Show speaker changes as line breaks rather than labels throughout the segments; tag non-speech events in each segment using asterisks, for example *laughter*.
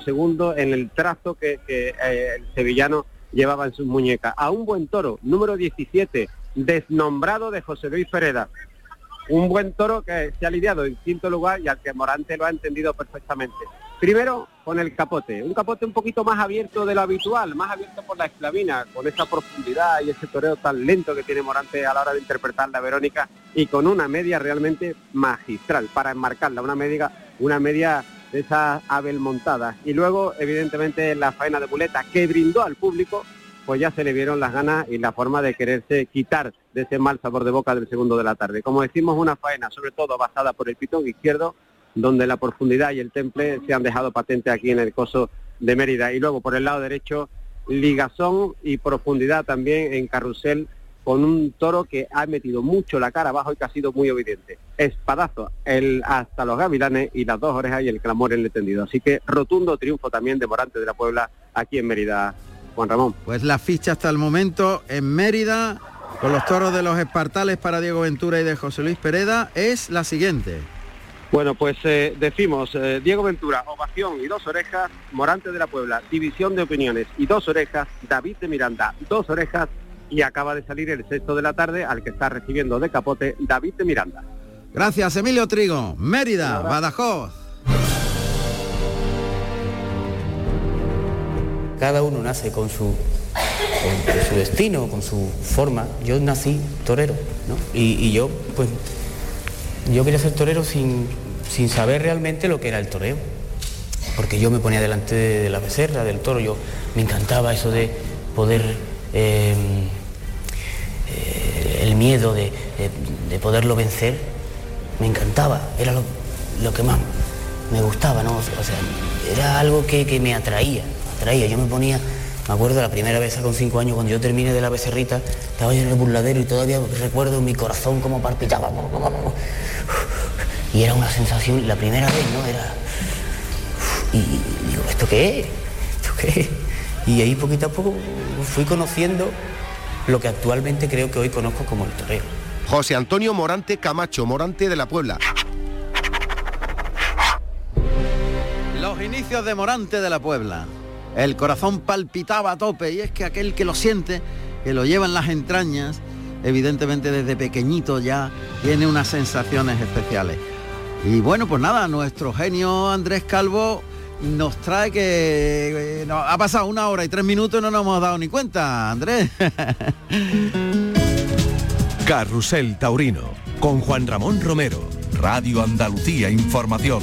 segundo en el trazo que, eh, el sevillano llevaba en sus muñecas. A un buen toro, número 17, desnombrado de José Luis Pereda. Un buen toro que se ha lidiado en quinto lugar y al que Morante lo ha entendido perfectamente. Primero con el capote, un capote un poquito más abierto de lo habitual, más abierto por la esclavina, con esa profundidad y ese toreo tan lento que tiene Morante a la hora de interpretar la Verónica y con una media realmente magistral para enmarcarla, una media, una media de Abel montadas. Y luego, evidentemente, la faena de muleta que brindó al público, pues ya se le vieron las ganas y la forma de quererse quitar de ese mal sabor de boca del segundo de la tarde. Como decimos, una faena sobre todo basada por el pitón izquierdo, donde la profundidad y el temple se han dejado patente aquí en el coso de Mérida. Y luego por el lado derecho, ligazón y profundidad también en carrusel con un toro que ha metido mucho la cara abajo y que ha sido muy obediente. Espadazo el, hasta los gavilanes y las dos orejas y el clamor en el tendido. Así que rotundo triunfo también de Morante de la Puebla aquí en Mérida, Juan Ramón.
Pues la ficha hasta el momento en Mérida, con los toros de los espartales para Diego Ventura y de José Luis Pereda, es la siguiente.
Bueno, pues eh, decimos, eh, Diego Ventura, ovación y dos orejas, Morante de la Puebla, división de opiniones y dos orejas, David de Miranda, dos orejas y acaba de salir el sexto de la tarde al que está recibiendo de capote David de Miranda.
Gracias, Emilio Trigo. Mérida, Badajoz.
Cada uno nace con su, con, su destino, con su forma. Yo nací torero, ¿no? Y, yo, pues, yo quería ser torero sin, sin saber realmente lo que era el toreo. Porque yo me ponía delante de, la becerra, del toro, yo me encantaba eso de poder eh, eh, el miedo de, poderlo vencer, me encantaba, era lo, que más me gustaba, ¿no? O sea, era algo que, me atraía, atraía. Yo me ponía, me acuerdo la primera vez con cinco años, cuando yo terminé de la becerrita, estaba yo en el burladero y todavía recuerdo mi corazón como palpitaba. Y era una sensación, la primera vez, ¿no? Era. Y, digo, ¿esto qué es? ¿Esto qué es? Y ahí poquito a poco fui conociendo lo que actualmente creo que hoy conozco como el toreo.
José Antonio Morante Camacho, Morante de la Puebla.
Los inicios de Morante de la Puebla. El corazón palpitaba a tope y es que aquel que lo siente, que lo lleva en las entrañas, evidentemente desde pequeñito ya tiene unas sensaciones especiales. Y bueno, pues nada, nuestro genio Andrés Calvo nos trae que eh, ha pasado una hora y tres minutos y no nos hemos dado ni cuenta, Andrés. *laughs*
Carrusel Taurino, con Juan Ramón Romero, Radio Andalucía Información.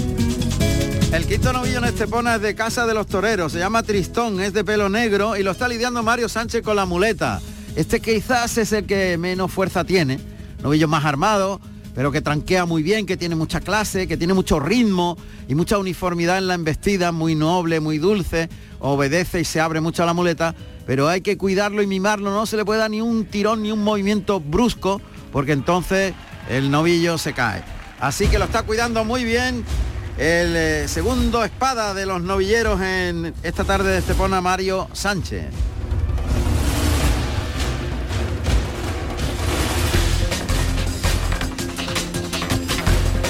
El quinto novillo en Estepona es de Casa de los Toreros, se llama Tristón, es de pelo negro y lo está lidiando Mario Sánchez con la muleta. Este quizás es el que menos fuerza tiene, novillo más armado, pero que tranquea muy bien, que tiene mucha clase, que tiene mucho ritmo y mucha uniformidad en la embestida, muy noble, muy dulce, obedece y se abre mucho a la muleta, pero hay que cuidarlo y mimarlo, no se le puede dar ni un tirón ni un movimiento brusco, porque entonces el novillo se cae. Así que lo está cuidando muy bien el eh, segundo espada de los novilleros en esta tarde de Estepona, Mario Sánchez.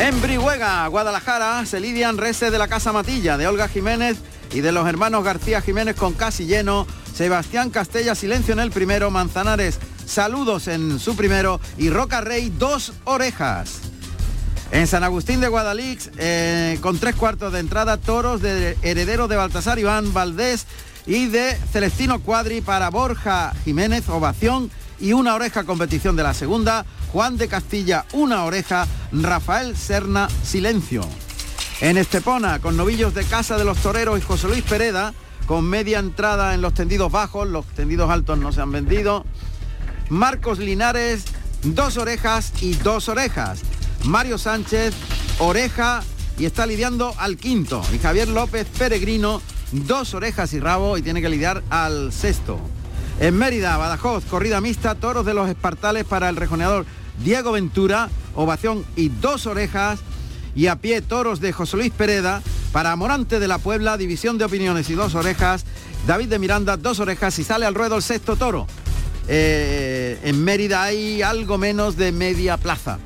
En Brihuega, Guadalajara, se lidian reses de la Casa Matilla, de Olga Jiménez y de los hermanos García Jiménez con casi lleno, Sebastián Castella silencio en el primero, Manzanares saludos en su primero y Roca Rey dos orejas. En San Agustín de Guadalix, eh, con tres cuartos de entrada, toros de heredero de Baltasar Iván Valdés y de Celestino Cuadri para Borja Jiménez, ovación y una oreja competición de la segunda, Juan de Castilla, una oreja, Rafael Serna, silencio. En Estepona, con novillos de Casa de los Toreros y José Luis Pereda, con media entrada en los tendidos bajos, los tendidos altos no se han vendido. Marcos Linares, dos orejas y dos orejas. Mario Sánchez, oreja y está lidiando al quinto. Y Javier López Peregrino, dos orejas y rabo y tiene que lidiar al sexto. En Mérida, Badajoz, corrida mixta, toros de los espartales para el rejoneador Diego Ventura, ovación y dos orejas. Y a pie toros de José Luis Pereda para Morante de la Puebla, división de opiniones y dos orejas. David de Miranda, dos orejas y sale al ruedo el sexto toro. Eh, en Mérida hay algo menos de media plaza.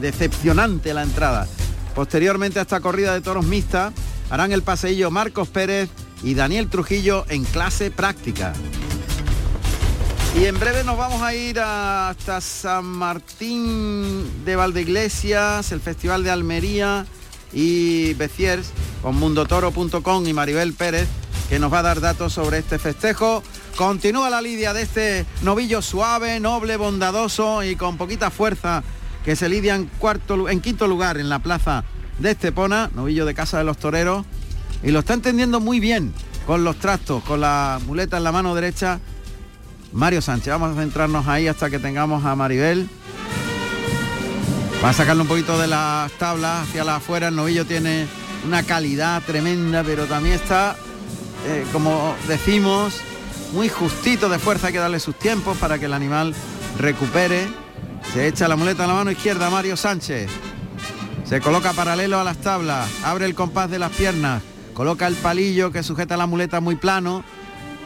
Decepcionante la entrada. Posteriormente a esta corrida de toros mixta, harán el paseillo Marcos Pérez y Daniel Trujillo en clase práctica. Y en breve nos vamos a ir hasta San Martín de Valdeiglesias, el Festival de Almería y Beciers con mundotoro.com y Maribel Pérez que nos va a dar datos sobre este festejo. Continúa la lidia de este novillo suave, noble, bondadoso y con poquita fuerza que se lidia en, cuarto, en quinto lugar en la plaza de Estepona, novillo de Casa de los Toreros, y lo está entendiendo muy bien con los trastos, con la muleta en la mano derecha Mario Sánchez. Vamos a centrarnos ahí hasta que tengamos a Maribel. Va a sacarle un poquito de las tablas hacia la afuera. El novillo tiene una calidad tremenda, pero también está, eh, como decimos, muy justito de fuerza. Que darle sus tiempos para que el animal recupere. Se echa la muleta en la mano izquierda Mario Sánchez. Se coloca paralelo a las tablas. Abre el compás de las piernas. Coloca el palillo que sujeta la muleta muy plano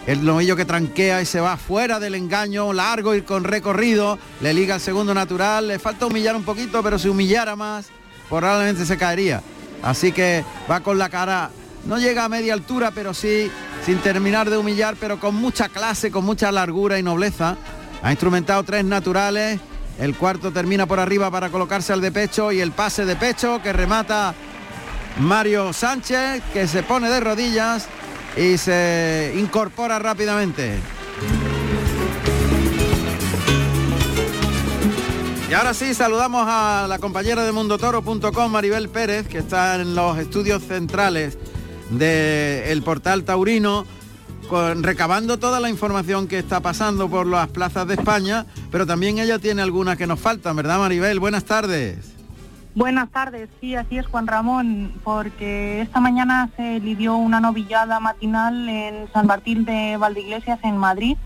el novillo que tranquea y se va fuera del engaño, largo y con recorrido, le liga el segundo natural, le falta humillar un poquito, pero si humillara más, probablemente se caería. Así que va con la cara, no llega a media altura, pero sí, sin terminar de humillar, pero con mucha clase, con mucha largura y nobleza. Ha instrumentado tres naturales, el cuarto termina por arriba para colocarse al de pecho y el pase de pecho que remata Mario Sánchez, que se pone de rodillas y se incorpora rápidamente. Y ahora sí, saludamos a la compañera de mundotoro.com, Maribel Pérez, que está en los estudios centrales del portal taurino, recabando toda la información que está pasando por las plazas de España, pero también ella tiene algunas que nos faltan, ¿verdad Maribel? Buenas tardes.
Buenas tardes, sí, así es Juan Ramón, porque esta mañana se lidió una novillada matinal en San Martín de Valdeiglesias, en Madrid,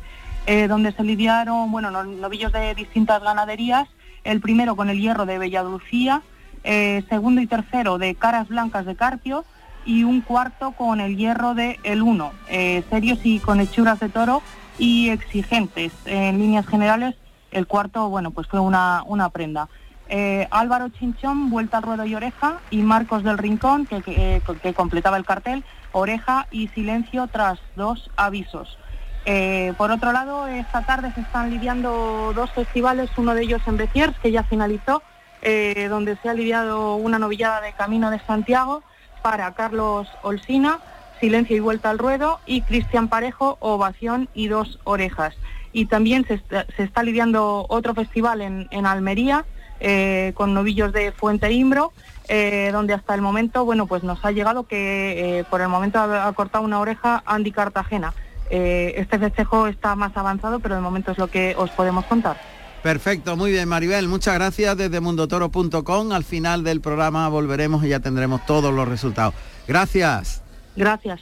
eh, donde se lidiaron, bueno, novillos de distintas ganaderías, el primero con el hierro de Belladucía, eh, segundo y tercero de Caras Blancas de Carpio y un cuarto con el hierro de El Uno, eh, serios y con hechuras de toro y exigentes. En líneas generales, el cuarto, bueno, pues fue una, una prenda. Eh, Álvaro Chinchón, Vuelta al Ruedo y Oreja, y Marcos del Rincón, que, que, completaba el cartel, Oreja y Silencio tras dos avisos. Eh, por otro lado, esta tarde se están lidiando dos festivales, uno de ellos en Beciers, que ya finalizó, eh, donde se ha lidiado una novillada de Camino de Santiago para Carlos Olsina, Silencio y Vuelta al Ruedo, y Cristian Parejo, Ovación y Dos Orejas. Y también se está, lidiando otro festival en Almería, eh, con novillos de Fuente Imbro, eh, donde hasta el momento, bueno, pues nos ha llegado que eh, por el momento ha, cortado una oreja Andy Cartagena. este festejo está más avanzado, pero de momento es lo que os podemos contar.
Perfecto, muy bien Maribel, muchas gracias desde mundotoro.com. Al final del programa volveremos y ya tendremos todos los resultados. Gracias.
Gracias.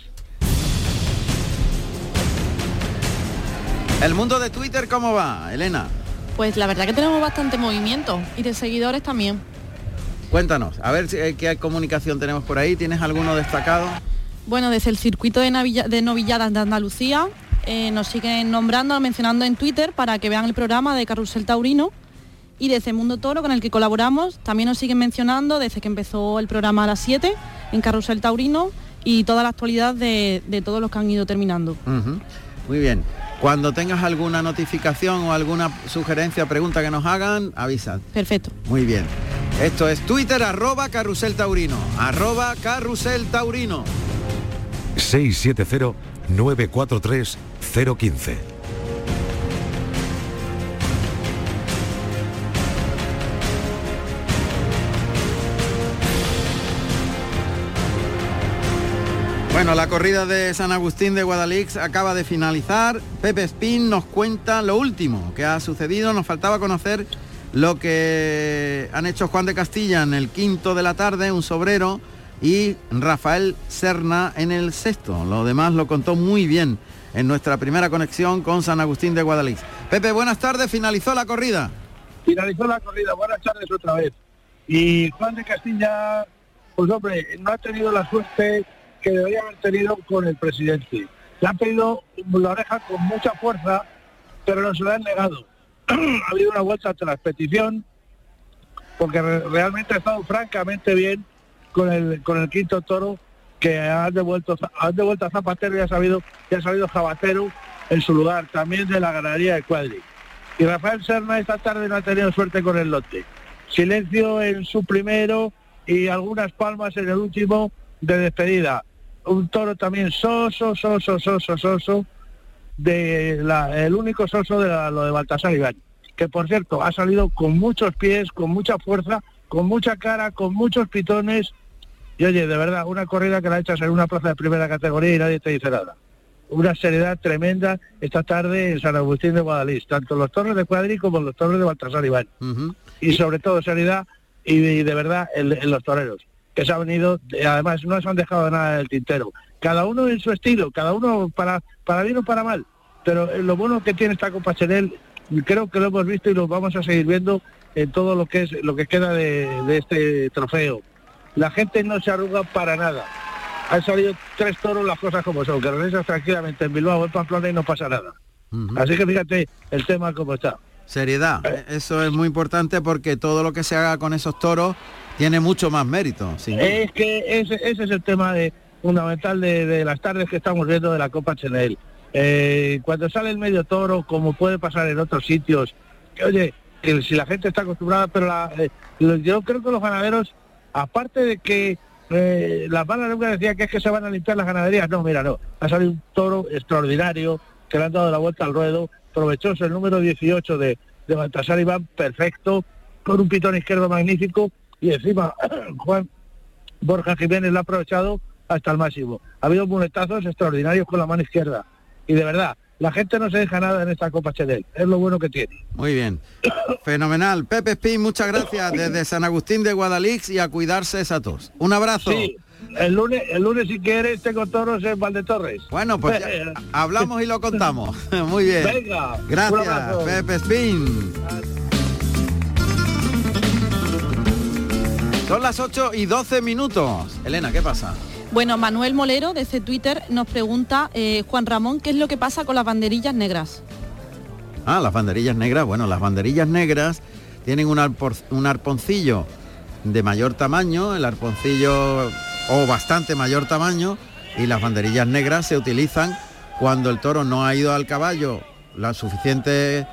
El mundo de Twitter, ¿cómo va, Elena?
Pues la verdad que tenemos bastante movimiento y de seguidores también.
Cuéntanos, a ver eh, qué comunicación tenemos por ahí. ¿Tienes alguno destacado?
Bueno, desde el circuito de, novilladas de Andalucía eh, nos siguen nombrando, mencionando en Twitter para que vean el programa de Carrusel Taurino. Y desde Mundo Toro, con el que colaboramos, también nos siguen mencionando desde que empezó el programa a las 7 en Carrusel Taurino y toda la actualidad de, todos los que han ido terminando.
Muy bien. Cuando tengas alguna notificación o alguna sugerencia, pregunta que nos hagan, avisa.
Perfecto.
Muy bien. Esto es Twitter arroba carrusel taurino. Arroba carrusel taurino.
670 943 015.
La corrida de San Agustín de Guadalix acaba de finalizar. Pepe Spin nos cuenta lo último que ha sucedido. Nos faltaba conocer lo que han hecho Juan de Castilla en el quinto de la tarde, un sobrero, y Rafael Serna en el sexto. Lo demás lo contó muy bien en nuestra primera conexión con San Agustín de Guadalix. Pepe, buenas tardes. Finalizó la corrida.
Finalizó la corrida. Buenas tardes otra vez. Y Juan de Castilla, pues hombre, no ha tenido la suerte que debería haber tenido con el presidente. Le han pedido la oreja con mucha fuerza, pero no se lo han negado. *clears throat* ha habido una vuelta tras petición, porque realmente ha estado francamente bien con el, quinto toro que han devuelto, han devuelto a Zapatero y ha sabido, y ha salido Zapatero en su lugar, también de la ganadería de Cuadri. Y Rafael Serna esta tarde no ha tenido suerte con el lote. Silencio en su primero y algunas palmas en el último de despedida. Un toro también soso, soso, soso, soso, de la, el único soso de la- lo de Baltasar Iván, que por cierto ha salido con muchos pies, con mucha fuerza, con mucha cara, con muchos pitones. Y oye, de verdad, una corrida que la echas en una plaza de primera categoría y nadie te dice nada. Una seriedad tremenda esta tarde en San Agustín de Guadalís, tanto los torres de Cuadri como los torres de Baltasar Iván
Ujú.
y sobre todo seriedad y, y de verdad en, en los toreros que se han venido eh, además no se han dejado nada del tintero. Cada uno en su estilo cada uno para para bien o para mal. Pero eh, lo bueno que tiene esta Copa Chanel creo que lo hemos visto y lo vamos a seguir viendo en todo lo que es lo que queda de, de este trofeo. La gente no se arruga para nada. Han salido tres toros las cosas como son. Que regresas tranquilamente. En Bilbao en Pamplona y no pasa nada. Así que fíjate el tema como está.
Seriedad,
Eh.
eso es muy importante porque todo lo que se haga con esos toros tiene mucho más mérito.
Es que ese, ese es el tema fundamental de, las tardes que estamos viendo de la Copa Chanel. Eh, cuando sale el medio toro, como puede pasar en otros sitios, que oye, que si la gente está acostumbrada, pero la- eh, yo creo que los ganaderos, aparte de que eh, las malas lenguas decían que es que se van a limpiar las ganaderías, no, mira, no, ha salido un toro extraordinario, que le han dado la vuelta al ruedo, provechoso el número 18 de, de Baltasar Iván, perfecto, con un pitón izquierdo magnífico, y encima *clears throat* Juan Borja Jiménez lo ha aprovechado hasta el máximo. Ha habido muletazos extraordinarios con la mano izquierda. Y de verdad, la gente no se deja nada en esta Copa Chanel. Es lo bueno que tiene.
Muy bien. *clears throat* Fenomenal. Pepe Spin, muchas gracias desde San Agustín de Guadalix y a cuidarse esa tos. Un abrazo.
Sí, el lunes, el lunes si quieres tengo toros en Valdetorres.
Bueno, pues ya *laughs* hablamos y lo contamos. *laughs* Muy bien.
Venga,
Gracias. Pepe Spin. Son las 8 y 12 minutos. Elena, ¿qué pasa?
Bueno, Manuel Molero desde Twitter nos pregunta, eh, Juan Ramón, ¿qué es lo que pasa con las banderillas negras?
Ah, las banderillas negras. Bueno, las banderillas negras tienen un, arpor- un arponcillo de mayor tamaño, el arponcillo o bastante mayor tamaño, y las banderillas negras se utilizan cuando el toro no ha ido al caballo la suficiente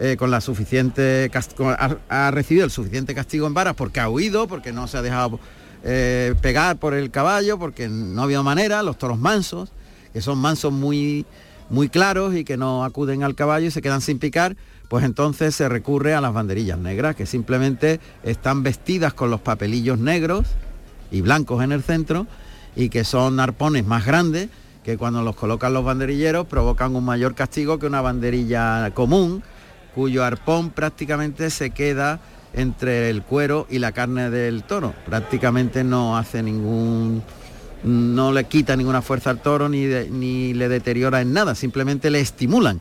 eh, con la suficiente ha, ha recibido el suficiente castigo en varas porque ha huido, porque no se ha dejado eh, pegar por el caballo, porque no había manera, los toros mansos, que son mansos muy muy claros y que no acuden al caballo y se quedan sin picar, pues entonces se recurre a las banderillas negras, que simplemente están vestidas con los papelillos negros y blancos en el centro y que son arpones más grandes que cuando los colocan los banderilleros provocan un mayor castigo que una banderilla común, cuyo arpón prácticamente se queda entre el cuero y la carne del toro. Prácticamente no hace ningún no le quita ninguna fuerza al toro ni, ni le deteriora en nada, simplemente le estimulan.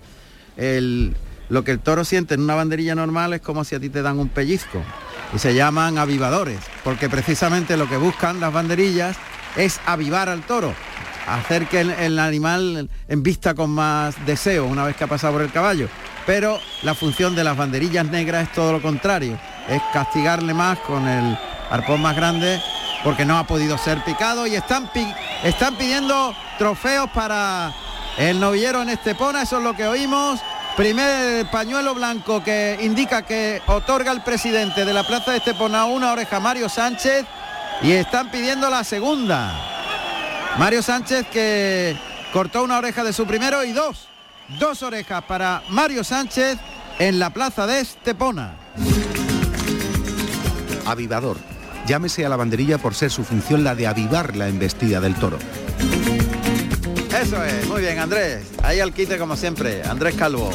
Lo que el toro siente en una banderilla normal es como si a ti te dan un pellizco y se llaman avivadores, porque precisamente lo que buscan las banderillas es avivar al toro, hacer que el, el animal envista con más deseo una vez que ha pasado por el caballo. Pero la función de las banderillas negras es todo lo contrario, es castigarle más con el arpón más grande porque no ha podido ser picado y están, están pidiendo trofeos para el novillero en Estepona, eso es lo que oímos. Primer pañuelo blanco que indica que otorga el presidente de la Plaza de Estepona una oreja Mario Sánchez y están pidiendo la segunda. Mario Sánchez que cortó una oreja de su primero y dos, dos orejas para Mario Sánchez en la Plaza de Estepona.
Avivador. Llámese a la banderilla por ser su función la de avivar la embestida del toro.
Eso es, muy bien Andrés. Ahí al quite como siempre, Andrés Calvo.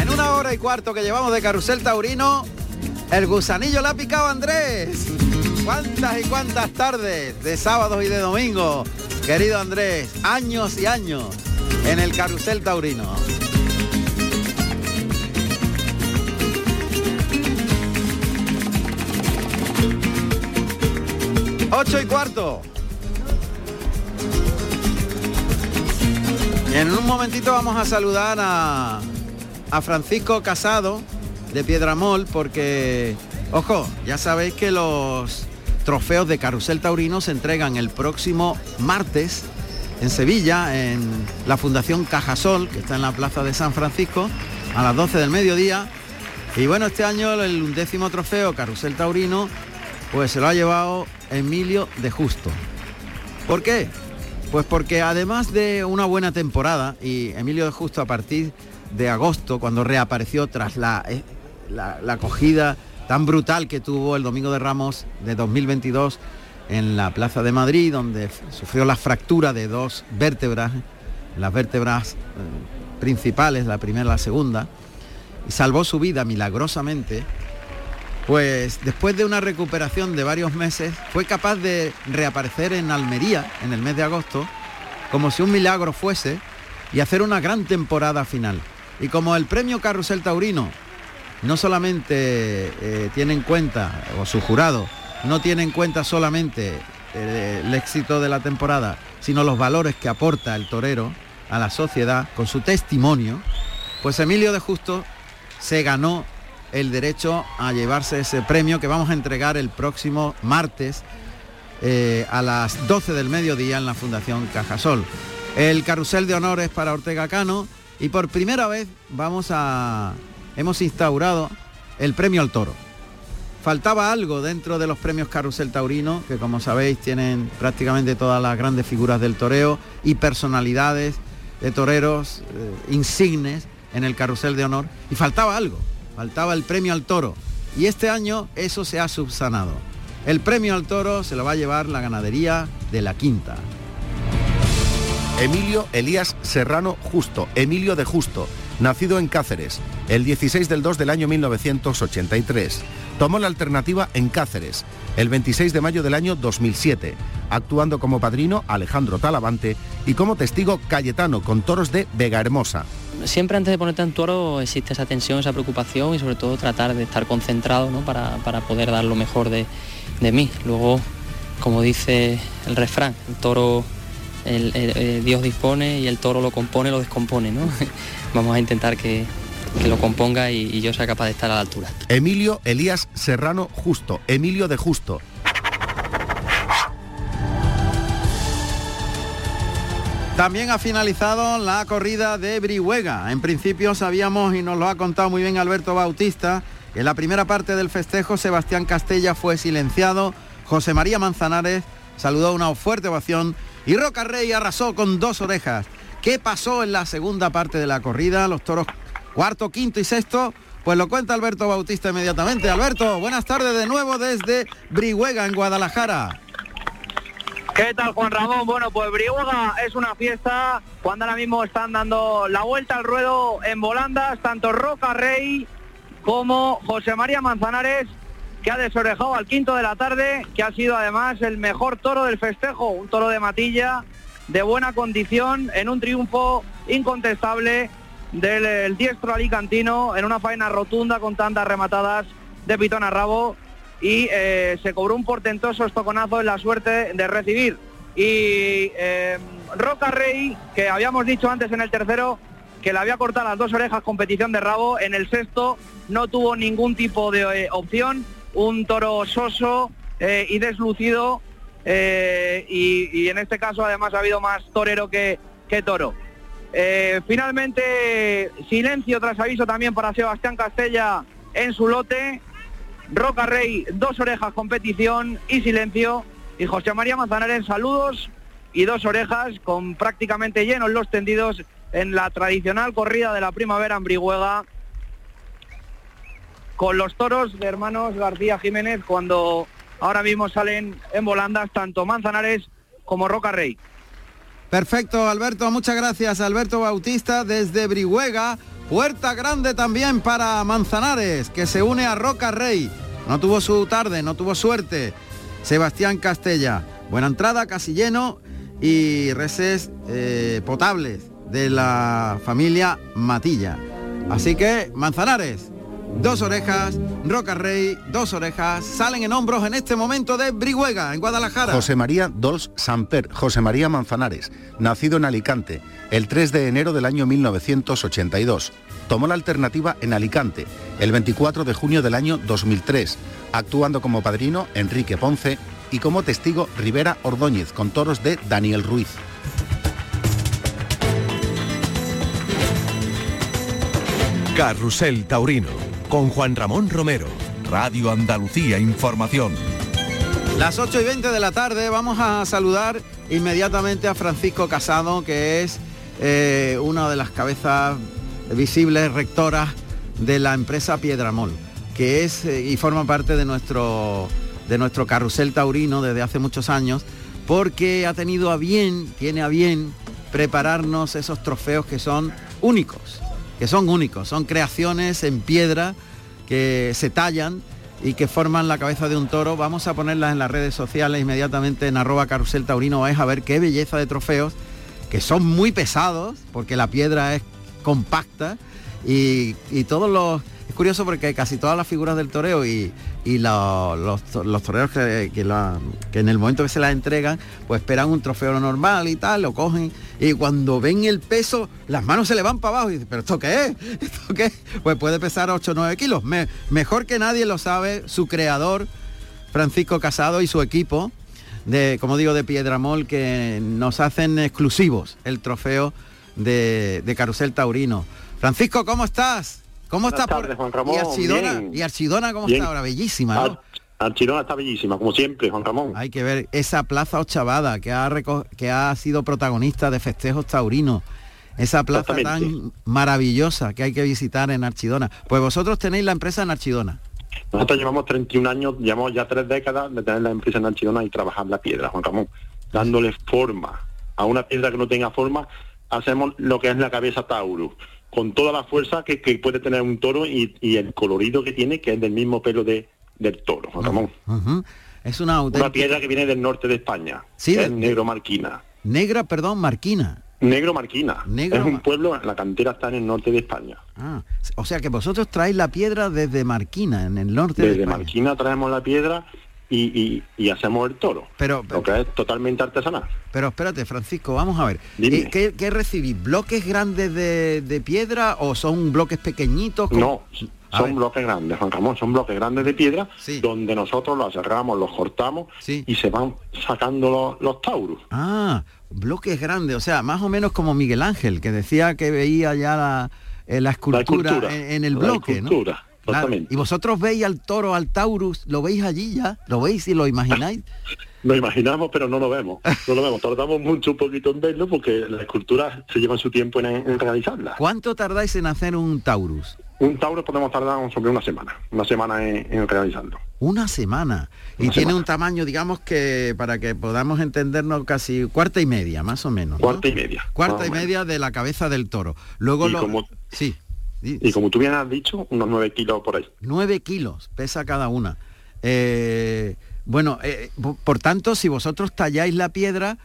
En una hora y cuarto que llevamos de carrusel taurino, el gusanillo le ha picado Andrés. Cuántas y cuántas tardes de sábados y de domingos, querido Andrés, años y años en el carrusel taurino. Ocho y cuarto. En un momentito vamos a saludar a, a Francisco Casado de Piedramol porque Ojo, ya sabéis que los trofeos de Carrusel Taurino se entregan el próximo martes en Sevilla, en la Fundación Cajasol, que está en la Plaza de San Francisco, a las 12 del mediodía. Y bueno, este año el undécimo trofeo Carrusel Taurino, pues se lo ha llevado Emilio de Justo. ¿Por qué? Pues porque además de una buena temporada, y Emilio de Justo a partir de agosto, cuando reapareció tras la, eh, la, la acogida tan brutal que tuvo el Domingo de Ramos de 2022 en la Plaza de Madrid, donde sufrió la fractura de dos vértebras, las vértebras eh, principales, la primera y la segunda, y salvó su vida milagrosamente, pues después de una recuperación de varios meses, fue capaz de reaparecer en Almería en el mes de agosto, como si un milagro fuese, y hacer una gran temporada final. Y como el premio Carrusel Taurino no solamente eh, tiene en cuenta, o su jurado, no tiene en cuenta solamente eh, el éxito de la temporada, sino los valores que aporta el torero a la sociedad con su testimonio, pues Emilio de Justo se ganó el derecho a llevarse ese premio que vamos a entregar el próximo martes eh, a las 12 del mediodía en la Fundación Cajasol. El carrusel de honores para Ortega Cano y por primera vez vamos a hemos instaurado el premio al toro. Faltaba algo dentro de los premios Carrusel Taurino, que como sabéis tienen prácticamente todas las grandes figuras del toreo y personalidades de toreros eh, insignes en el Carrusel de Honor. Y faltaba algo, faltaba el premio al toro. Y este año eso se ha subsanado. El premio al toro se lo va a llevar la ganadería de la Quinta.
Emilio Elías Serrano Justo, Emilio de Justo, nacido en Cáceres, el 16 del 2 del año 1983. Tomó la alternativa en Cáceres, el 26 de mayo del año 2007, actuando como padrino Alejandro Talavante y como testigo Cayetano con toros de Vega Hermosa.
Siempre antes de ponerte en toro existe esa tensión, esa preocupación y sobre todo tratar de estar concentrado para, poder dar lo mejor de, mí. Luego, como dice el refrán, el toro el, Dios dispone y el toro lo compone, lo descompone, ¿no? *laughs* Vamos a intentar que, lo componga y, yo sea capaz de estar a la altura.
Emilio Elías Serrano Justo, Emilio de Justo.
También ha finalizado la corrida de Brihuega. En principio sabíamos, y nos lo ha contado muy bien Alberto Bautista, que en la primera parte del festejo Sebastián Castella fue silenciado, José María Manzanares saludó una fuerte ovación y Roca Rey arrasó con dos orejas. ¿Qué pasó en la segunda parte de la corrida? Los toros cuarto, quinto y sexto. Pues lo cuenta Alberto Bautista inmediatamente. Alberto, buenas tardes de nuevo desde Brihuega, en Guadalajara.
¿Qué tal, Juan Ramón? Bueno, pues Brihuega es una fiesta cuando ahora mismo están dando la vuelta al ruedo en volandas, tanto Roca Rey como José María Manzanares, que ha desorejado al quinto de la tarde, que ha sido además el mejor toro del festejo, un toro de matilla de buena condición en un triunfo incontestable del diestro alicantino en una faena rotunda con tantas rematadas de pitón a rabo y eh, se cobró un portentoso estoconazo en la suerte de recibir. Y eh, Roca Rey, que habíamos dicho antes en el tercero, que le había cortado las dos orejas competición de rabo, en el sexto no tuvo ningún tipo de eh, opción, un toro soso y deslucido eh, y, en este caso además ha habido más torero que, que toro. Eh, finalmente, silencio tras aviso también para Sebastián Castella en su lote. Roca Rey, dos orejas competición y silencio. Y José María Manzanares, saludos y dos orejas con prácticamente llenos los tendidos en la tradicional corrida de la primavera en con los toros de hermanos García Jiménez cuando ahora mismo salen en volandas tanto Manzanares como Roca Rey.
Perfecto, Alberto, muchas gracias. Alberto Bautista desde Brihuega. Puerta grande también para Manzanares, que se une a Roca Rey. No tuvo su tarde, no tuvo suerte. Sebastián Castella. Buena entrada, casi lleno y reses eh, potables de la familia Matilla. Así que, Manzanares, dos orejas, Roca Rey, dos orejas, salen en hombros en este momento de Brihuega, en Guadalajara.
José María Dols Samper, José María Manzanares, nacido en Alicante, el 3 de enero del año 1982. Tomó la alternativa en Alicante, el 24 de junio del año 2003, actuando como padrino Enrique Ponce y como testigo Rivera Ordóñez con toros de Daniel Ruiz.
Carrusel Taurino, con Juan Ramón Romero, Radio Andalucía Información.
Las 8 y 20 de la tarde vamos a saludar inmediatamente a Francisco Casado, que es eh, una de las cabezas visibles rectoras de la empresa Piedramol, que es eh, y forma parte de nuestro, de nuestro carrusel taurino desde hace muchos años, porque ha tenido a bien, tiene a bien prepararnos esos trofeos que son únicos que son únicos, son creaciones en piedra que se tallan y que forman la cabeza de un toro. Vamos a ponerlas en las redes sociales inmediatamente en arroba carrusel taurino. Vais a ver qué belleza de trofeos, que son muy pesados, porque la piedra es compacta y, y todos los curioso porque casi todas las figuras del toreo y, los, toreros que, en el momento que se las entregan, pues esperan un trofeo normal y tal, lo cogen y cuando ven el peso, las manos se le van para abajo y dicen, pero ¿esto qué es? *laughs* ¿Esto qué Pues puede pesar 8 o 9 kilos. mejor que nadie lo sabe su creador, Francisco Casado y su equipo de, como digo, de Piedramol, que nos hacen exclusivos el trofeo de, de Carusel Taurino. Francisco, ¿cómo estás? ¿Cómo está
Juan Ramón?
Y Archidona, ¿y Archidona cómo está ahora? Bellísima, ¿no?
Archidona está bellísima, como siempre, Juan Ramón.
Hay que ver esa plaza ochavada que ha, que ha sido protagonista de festejos taurinos. Esa plaza tan maravillosa que hay que visitar en Archidona. Pues vosotros tenéis la empresa en Archidona.
Nosotros llevamos 31 años, llevamos ya tres décadas de tener la empresa en Archidona y trabajar la piedra, Juan Ramón, dándole forma. A una piedra que no tenga forma, hacemos lo que es la cabeza Taurus con toda la fuerza que, puede tener un toro y, el colorido que tiene, que es del mismo pelo de, del toro, Ramón.
Es una,
una piedra que viene del norte de España,
sí,
es negro marquina.
Negra, perdón, marquina.
Negro Marquina. es un pueblo, la cantera está en el norte de España.
Ah, o sea que vosotros traéis la piedra desde Marquina, en el norte
de
España.
Desde Marquina traemos la piedra y, hacemos el toro.
Pero,
lo que es totalmente artesanal.
Pero espérate, Francisco, vamos a ver. Eh, ¿Qué, ¿Qué, recibís? ¿Bloques grandes de, piedra o son bloques pequeñitos?
No, son bloques grandes, Juan Ramón, son bloques grandes de piedra donde nosotros los cerramos, los cortamos y se van sacando los, tauros.
Ah, bloques grandes, o sea, más o menos como Miguel Ángel, que decía que veía ya la, eh, escultura, en, el bloque, ¿no? Y vosotros veis al toro, al Taurus, lo veis allí ya, lo veis y lo imagináis. *laughs*
lo imaginamos, pero no lo vemos. No lo vemos. Tardamos mucho un poquito en verlo porque la escultura se lleva su tiempo en, realizarla.
¿Cuánto tardáis en hacer un Taurus?
Un Taurus podemos tardar sobre una semana, una semana en, realizarlo.
Una semana. y tiene un tamaño, digamos que para que podamos entendernos casi cuarta y media, más o menos.
Cuarta y media.
Cuarta y media de la cabeza del toro. Luego lo...
Como...
Sí.
Y como tú bien has dicho, unos 9 kilos por ahí.
9 kilos pesa cada una. Eh, bueno, eh, por tanto, si vosotros talláis la piedra,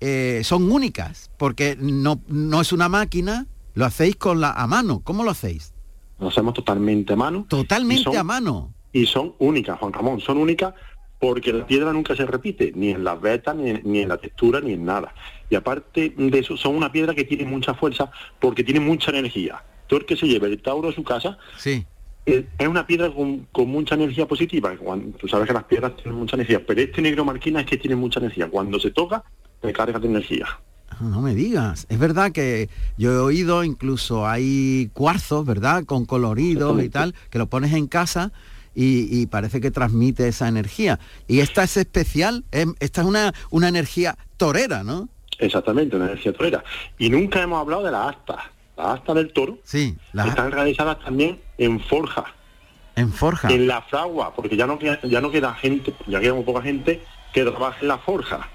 eh, son únicas, porque no, no es una máquina, lo hacéis con la a mano. ¿Cómo lo hacéis?
Lo hacemos totalmente a mano.
Totalmente a mano.
Y son únicas, Juan Ramón, son únicas porque la piedra nunca se repite, ni en las vetas, ni, ni, en la textura, ni en nada. Y aparte de eso, son una piedra que tiene mucha fuerza porque tiene mucha energía el que se lleve el Tauro a su casa,
sí.
Eh, es una piedra con, mucha energía positiva. Cuando, tú sabes que las piedras tienen mucha energía, pero este negro marquina es que tiene mucha energía. Cuando se toca, te carga de energía.
Ah, no me digas. Es verdad que yo he oído incluso hay cuarzos, ¿verdad? Con coloridos y tal, que lo pones en casa y, parece que transmite esa energía. Y esta es especial, em, esta es una, una energía torera, ¿no?
Exactamente, una energía torera. Y nunca hemos hablado de las astas las astas del toro
sí,
están realizadas también en forja.
En forja.
En la fragua, porque ya no queda, ya no queda gente, ya queda muy poca gente que trabaja en la forja.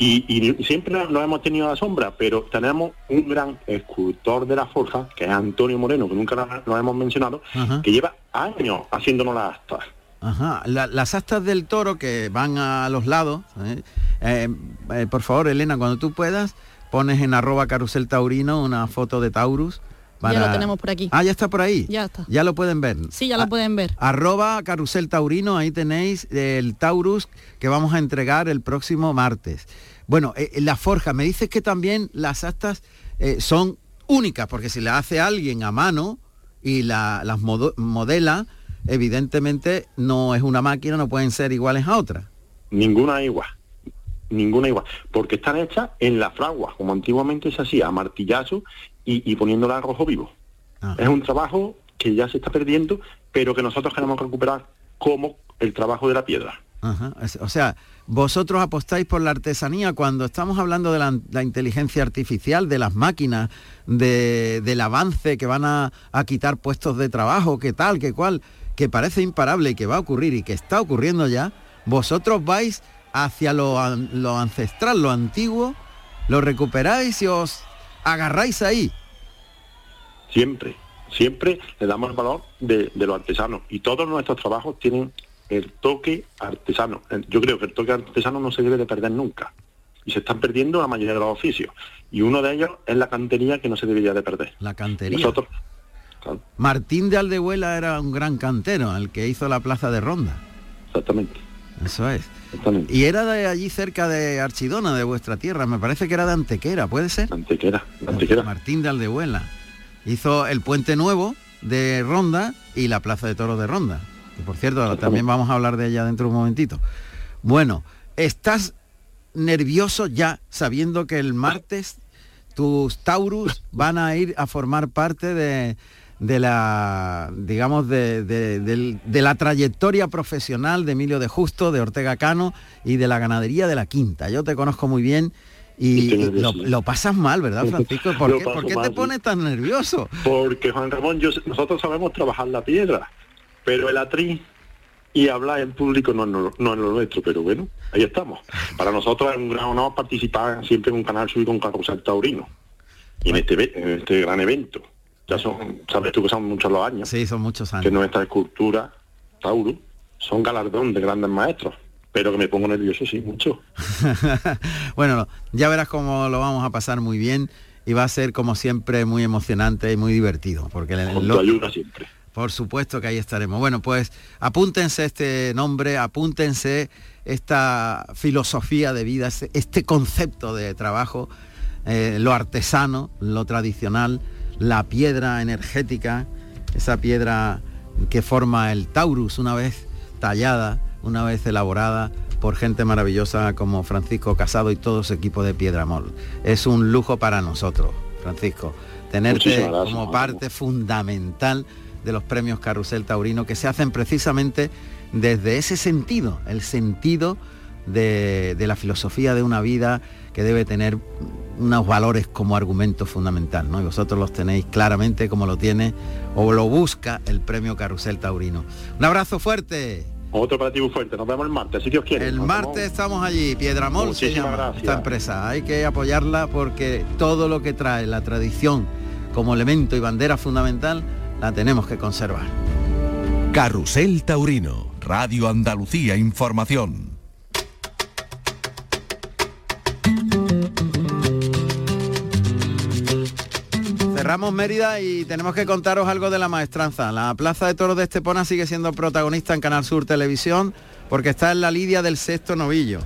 Y, siempre lo hemos tenido a la sombra, pero tenemos un gran escultor de la forja, que es Antonio Moreno, que nunca lo, hemos mencionado, que lleva años haciéndonos las astas.
Ajá. las astas del toro que van a los lados, ¿eh? Eh, eh, por favor, Elena, cuando tú puedas, pones en arroba carusel taurino una foto de Taurus
Ya lo tenemos por aquí.
Ah, ya está por ahí.
Ya está.
Ya lo pueden ver.
Sí, ya lo
Ah,
pueden ver.
Arroba Carrusel Taurino, ahí tenéis el Taurus que vamos a entregar el próximo martes. Bueno, eh, la forja, me dices que también las astas eh, son únicas, porque si la hace alguien a mano y la- las modela, evidentemente no es una máquina, no pueden ser iguales a otras.
Ninguna igual. Ninguna igual. Porque están hechas en la fragua, como antiguamente se hacía, a martillazo y, y poniéndola a rojo vivo. Es un trabajo que ya se está perdiendo, pero que nosotros queremos recuperar como el trabajo de la piedra.
Ajá, O sea, vosotros apostáis por la artesanía cuando estamos hablando de la, la inteligencia artificial, de las máquinas, de- del avance que van a, a quitar puestos de trabajo, que tal, que cual, que parece imparable y que va a ocurrir y que está ocurriendo ya, vosotros vais hacia lo, an- lo ancestral, lo antiguo, lo recuperáis y os agarráis ahí.
Siempre, siempre le damos el valor de, de lo artesano. Y todos nuestros trabajos tienen el toque artesano. Yo creo que el toque artesano no se debe de perder nunca. Y se están perdiendo la mayoría de los oficios. Y uno de ellos es la cantería que no se debería de perder.
La cantería.
Nosotros,
Martín de Aldehuela era un gran cantero, el que hizo la plaza de Ronda.
Exactamente.
Eso es. Y era de allí cerca de Archidona, de vuestra tierra. Me parece que era de Antequera, ¿puede ser?
Antequera, Antequera.
Martín de Aldehuela. Hizo el puente nuevo de Ronda y la plaza de toros de Ronda. Que por cierto, también vamos a hablar de ella dentro de un momentito. Bueno, estás nervioso ya sabiendo que el martes tus Taurus van a ir a formar parte de, de la, digamos, de, de- de la trayectoria profesional de Emilio de Justo, de Ortega Cano y de la ganadería de la Quinta. Yo te conozco muy bien y, lo, pasas mal, ¿verdad, *laughs* Francisco? ¿Por qué,
paso
por qué
mal,
te pones tan nervioso?
Porque Juan Ramón, yo, nosotros sabemos trabajar la piedra, pero el atriz y hablar en público no, es no, no es lo nuestro, pero bueno, ahí estamos. Para nosotros es un gran honor participar siempre en un canal suyo con Carrusel Taurino. Y en este, en este gran evento. Ya son, sabes tú que son muchos los años.
Sí, son muchos años.
Que nuestra escultura, Tauro, son galardón de grandes maestros. Pero que me pongo nervioso, sí, mucho. *laughs*
bueno, ya verás cómo lo vamos a pasar muy bien y va a ser como siempre muy emocionante y muy divertido. Porque el-
Con tu ayuda siempre.
Por supuesto que ahí estaremos. Bueno, pues apúntense este nombre, apúntense esta filosofía de vida, este- este concepto de trabajo, eh, lo artesano, lo tradicional, la piedra energética, esa piedra que forma el Taurus una vez tallada, una vez elaborada por gente maravillosa como Francisco Casado y todo su equipo de Piedramol. Es un lujo para nosotros, Francisco, tenerte
gracias,
como parte fundamental de los premios Carrusel Taurino que se hacen precisamente desde ese sentido, el sentido de, de la filosofía de una vida que debe tener unos valores como argumento fundamental, ¿no? Y vosotros los tenéis claramente como lo tiene o lo busca el premio Carrusel Taurino. Un abrazo fuerte.
Otro para ti muy fuerte. Nos vemos el martes, si Dios quiere.
El
Nos vemos.
martes estamos allí, Piedramol se
Muchísimas
llama
gracias.
esta empresa. Hay que apoyarla porque todo lo que trae la tradición como elemento y bandera fundamental la tenemos que conservar.
Carrusel Taurino, Radio Andalucía Información.
Cerramos Mérida y tenemos que contaros algo de la maestranza. La Plaza de Toros de Estepona sigue siendo protagonista en Canal Sur Televisión porque está en la lidia del sexto novillo.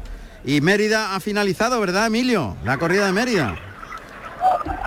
Y Mérida ha finalizado, ¿verdad, Emilio? La corrida de Mérida.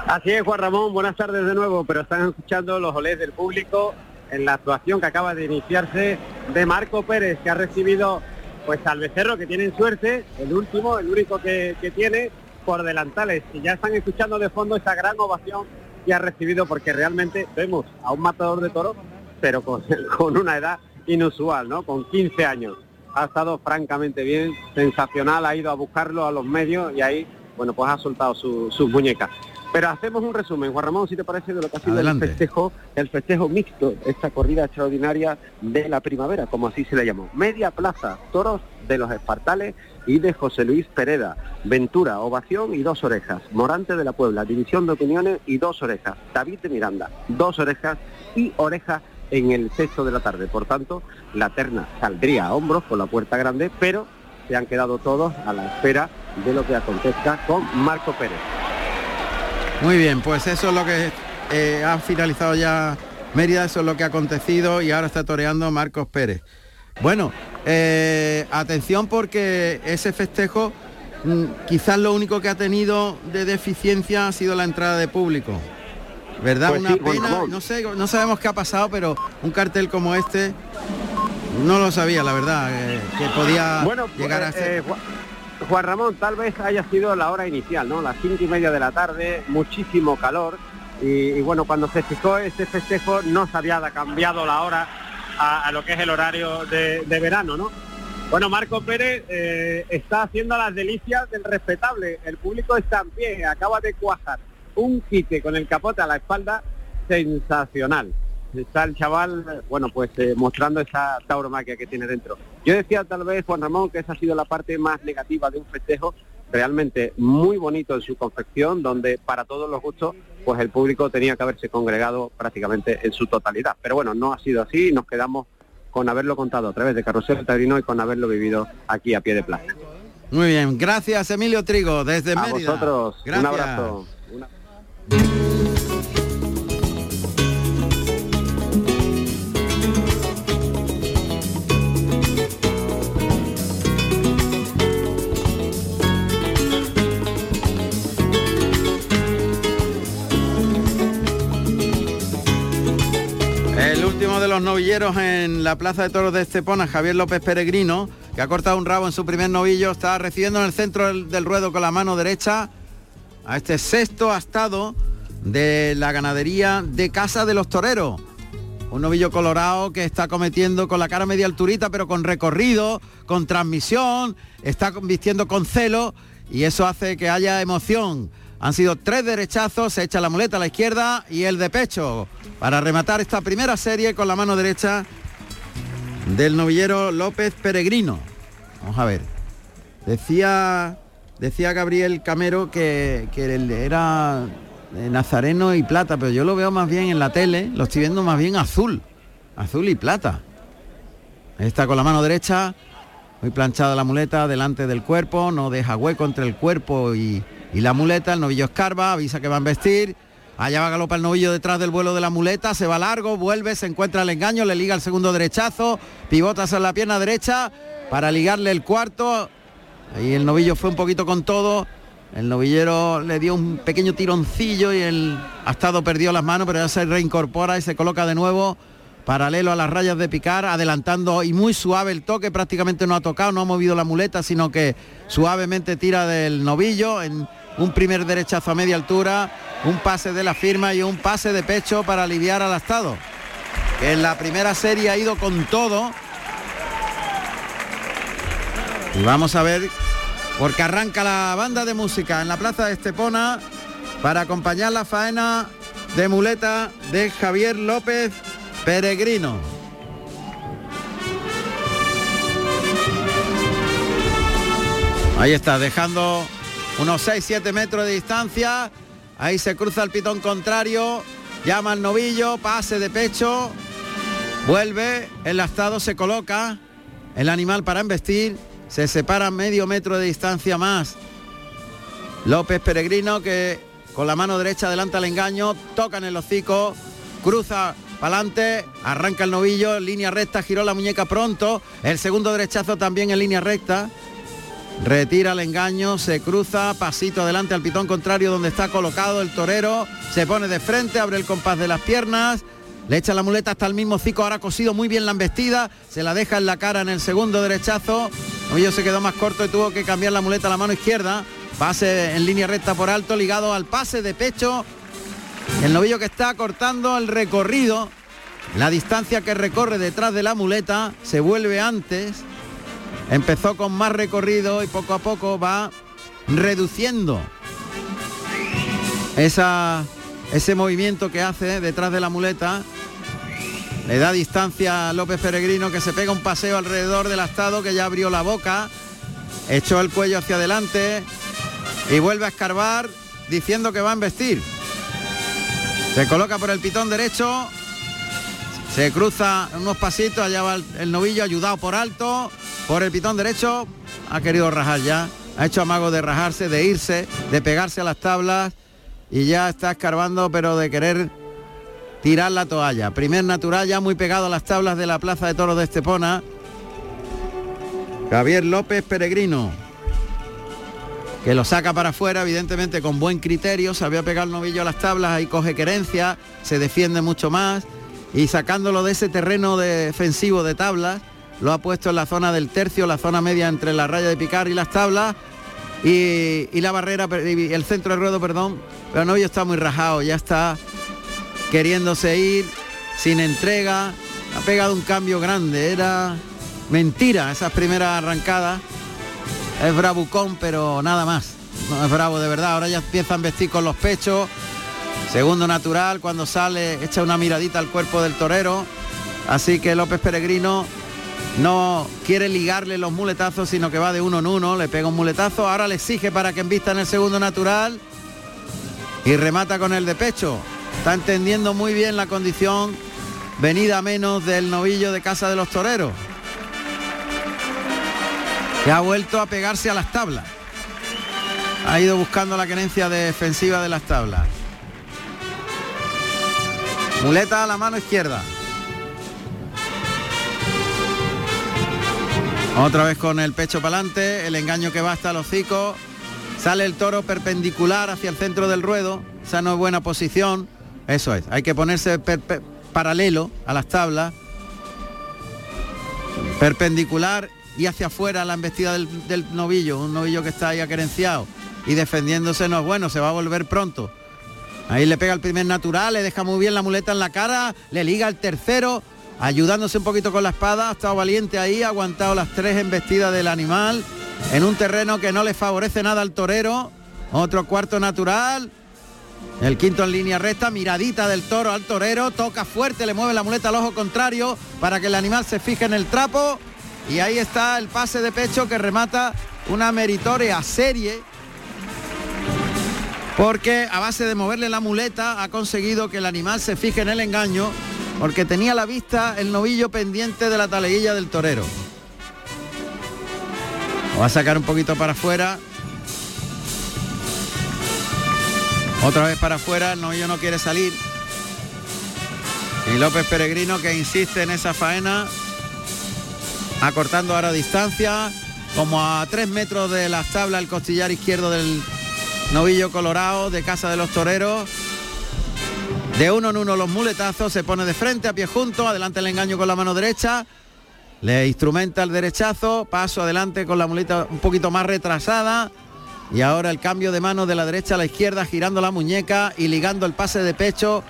Así es, Juan Ramón, buenas tardes de nuevo, pero están escuchando los olés del público en la actuación que acaba de iniciarse de Marco Pérez, que ha recibido pues al becerro que tienen suerte, el último, el único que, que tiene por delantales. Y ya están escuchando de fondo esa gran ovación que ha recibido porque realmente vemos a un matador de toros, pero con, *laughs* una edad inusual, ¿no? Con 15 años. Ha estado francamente bien, sensacional, ha ido a buscarlo a los medios y ahí, bueno, pues ha soltado su- sus muñecas. Pero hacemos un resumen, Juan Ramón, si te parece, de lo que ha sido
Adelante.
el festejo, el festejo mixto, esta corrida extraordinaria de la primavera, como así se le llamó. Media plaza, toros de los Espartales y de José Luis Pereda. Ventura, ovación y dos orejas. Morante de la Puebla, división de opiniones y dos orejas. David de Miranda, dos orejas y oreja en el sexto de la tarde. Por tanto, la terna saldría a hombros por la puerta grande, pero se han quedado todos a la espera de lo que acontezca con Marco Pérez.
Muy bien, pues eso es lo que eh, ha finalizado ya Mérida, eso es lo que ha acontecido y ahora está toreando Marcos Pérez. Bueno, eh, atención porque ese festejo mm, quizás lo único que ha tenido de deficiencia ha sido la entrada de público. ¿Verdad?
Pues
Una
sí,
pena,
bueno,
no sé, no sabemos qué ha pasado, pero un cartel como este no lo sabía, la verdad, eh, que podía
Bueno,
llegar a ser.
eh, Juan- Ramón, tal vez haya sido la hora inicial, ¿no? Las cinco y media de la tarde, muchísimo calor. Y, bueno, cuando se fijó este festejo no se había cambiado la hora a, lo que es el horario de, de verano, ¿no? Bueno, Marco Pérez eh, está haciendo las delicias del respetable. El público está en pie, acaba de cuajar un quite con el capote a la espalda sensacional. Está el chaval, bueno, pues eh, mostrando esa tauromaquia que tiene dentro. Yo decía tal vez, Juan Ramón, que esa ha sido la parte más negativa de un festejo, realmente muy bonito en su confección, donde para todos los gustos, pues el público tenía que haberse congregado prácticamente en su totalidad. Pero bueno, no ha sido así, nos quedamos con haberlo contado a través de Carrusel Taurino y con haberlo vivido aquí a pie de plaza.
Muy bien, gracias Emilio Trigo, desde
A
Mérida.
vosotros,
Gracias.
un abrazo. Una-
de los novilleros en la Plaza de Toros de Estepona, Javier López Peregrino, que ha cortado un rabo en su primer novillo, está recibiendo en el centro del, ruedo con la mano derecha a este sexto astado de la ganadería de Casa de los Toreros. Un novillo colorado que está cometiendo con la cara media alturita, pero con recorrido, con transmisión, está vistiendo con celo y eso hace que haya emoción. Han sido tres derechazos, se echa la muleta a la izquierda y el de pecho para rematar esta primera serie con la mano derecha del novillero López Peregrino. Vamos a ver. Decía, decía Gabriel Camero que, que era eh, nazareno y plata, pero yo lo veo más bien en la tele, lo estoy viendo más bien azul, azul y plata. Está con la mano derecha, muy planchada la muleta delante del cuerpo, no deja hueco entre el cuerpo y, y la muleta, el novillo escarba, avisa que va a embestir. Allá va galopa el novillo detrás del vuelo de la muleta, se va largo, vuelve, se encuentra el engaño, le liga el segundo derechazo, pivota sobre la pierna derecha para ligarle el cuarto. Ahí el novillo fue un poquito con todo. El novillero le dio un pequeño tironcillo y el astado perdió las manos, pero ya se reincorpora y se coloca de nuevo paralelo a las rayas de picar, adelantando y muy suave el toque, prácticamente no ha tocado, no ha movido la muleta, sino que suavemente tira del novillo en un primer derechazo a media altura, un pase de la firma y un pase de pecho para aliviar al astado. En la primera serie ha ido con todo. Y vamos a ver, porque arranca la banda de música en la plaza de Estepona para acompañar la faena de muleta de Javier López Peregrino. Ahí está, dejando unos 6-7 metros de distancia. Ahí se cruza el pitón contrario, llama al novillo, pase de pecho, vuelve, el lastado se coloca, el animal para embestir, se separa medio metro de distancia más. López Peregrino que con la mano derecha adelanta el engaño, toca en el hocico, cruza para adelante, arranca el novillo, línea recta, giró la muñeca pronto, el segundo derechazo también en línea recta, retira el engaño, se cruza, pasito adelante al pitón contrario donde está colocado el torero, se pone de frente, abre el compás de las piernas, le echa la muleta hasta el mismo hocico, ahora cosido muy bien la embestida, se la deja en la cara en el segundo derechazo, novillo se quedó más corto y tuvo que cambiar la muleta a la mano izquierda, pase en línea recta por alto, ligado al pase de pecho, el novillo que está cortando el recorrido, la distancia que recorre detrás de la muleta, se vuelve antes, empezó con más recorrido y poco a poco va reduciendo esa, ese movimiento que hace detrás de la muleta. Le da distancia a López Peregrino que se pega un paseo alrededor del astado que ya abrió la boca, echó el cuello hacia adelante y vuelve a escarbar diciendo que va a embestir. Se coloca por el pitón derecho, se cruza unos pasitos, allá va el, el novillo ayudado por alto, por el pitón derecho, ha querido rajar ya, ha hecho amago de rajarse, de irse, de pegarse a las tablas y ya está escarbando, pero de querer tirar la toalla. Primer natural ya muy pegado a las tablas de la Plaza de Toros de Estepona. Javier López Peregrino, que lo saca para afuera, evidentemente con buen criterio, sabía pegar el novillo a las tablas, ahí coge querencia, se defiende mucho más y sacándolo de ese terreno defensivo de tablas, lo ha puesto en la zona del tercio, la zona media entre la raya de picar y las tablas. Y, y la barrera, y el centro de ruedo, perdón, pero el novillo está muy rajado, ya está queriéndose ir, sin entrega, ha pegado un cambio grande, era mentira esas primeras arrancadas, es bravucón, pero nada más, no es bravo de verdad, ahora ya empiezan a vestir con los pechos, segundo natural, cuando sale echa una miradita al cuerpo del torero, así que López Peregrino no quiere ligarle los muletazos, sino que va de uno en uno, le pega un muletazo, ahora le exige para que envista en el segundo natural y remata con el de pecho. Está entendiendo muy bien la condición venida menos del novillo de Casa de los Toreros. Que ha vuelto a pegarse a las tablas. Ha ido buscando la querencia defensiva de las tablas. Muleta a la mano izquierda. Otra vez con el pecho para adelante, el engaño que va hasta el hocico. Sale el toro perpendicular hacia el centro del ruedo. Esa no es buena posición. Eso es, hay que ponerse paralelo a las tablas. Perpendicular y hacia afuera la embestida del, del novillo. Un novillo que está ahí aquerenciado. Y defendiéndose no es bueno, se va a volver pronto. Ahí le pega el primer natural, le deja muy bien la muleta en la cara, le liga el tercero, ayudándose un poquito con la espada, ha estado valiente ahí, ha aguantado las tres embestidas del animal en un terreno que no le favorece nada al torero. Otro cuarto natural. El quinto en línea recta, miradita del toro al torero, toca fuerte, le mueve la muleta al ojo contrario para que el animal se fije en el trapo. Y ahí está el pase de pecho que remata una meritoria serie. Porque a base de moverle la muleta ha conseguido que el animal se fije en el engaño porque tenía a la vista el novillo pendiente de la taleguilla del torero. Lo va a sacar un poquito para afuera. Otra vez para afuera, el novillo no quiere salir. Y López Peregrino que insiste en esa faena, acortando ahora distancia, como a tres metros de las tablas el costillar izquierdo del novillo colorado de Casa de los Toreros. De uno en uno los muletazos, se pone de frente a pie junto, adelante el engaño con la mano derecha, le instrumenta el derechazo, paso adelante con la muleta un poquito más retrasada y ahora el cambio de mano de la derecha a la izquierda girando la muñeca y ligando el pase de pecho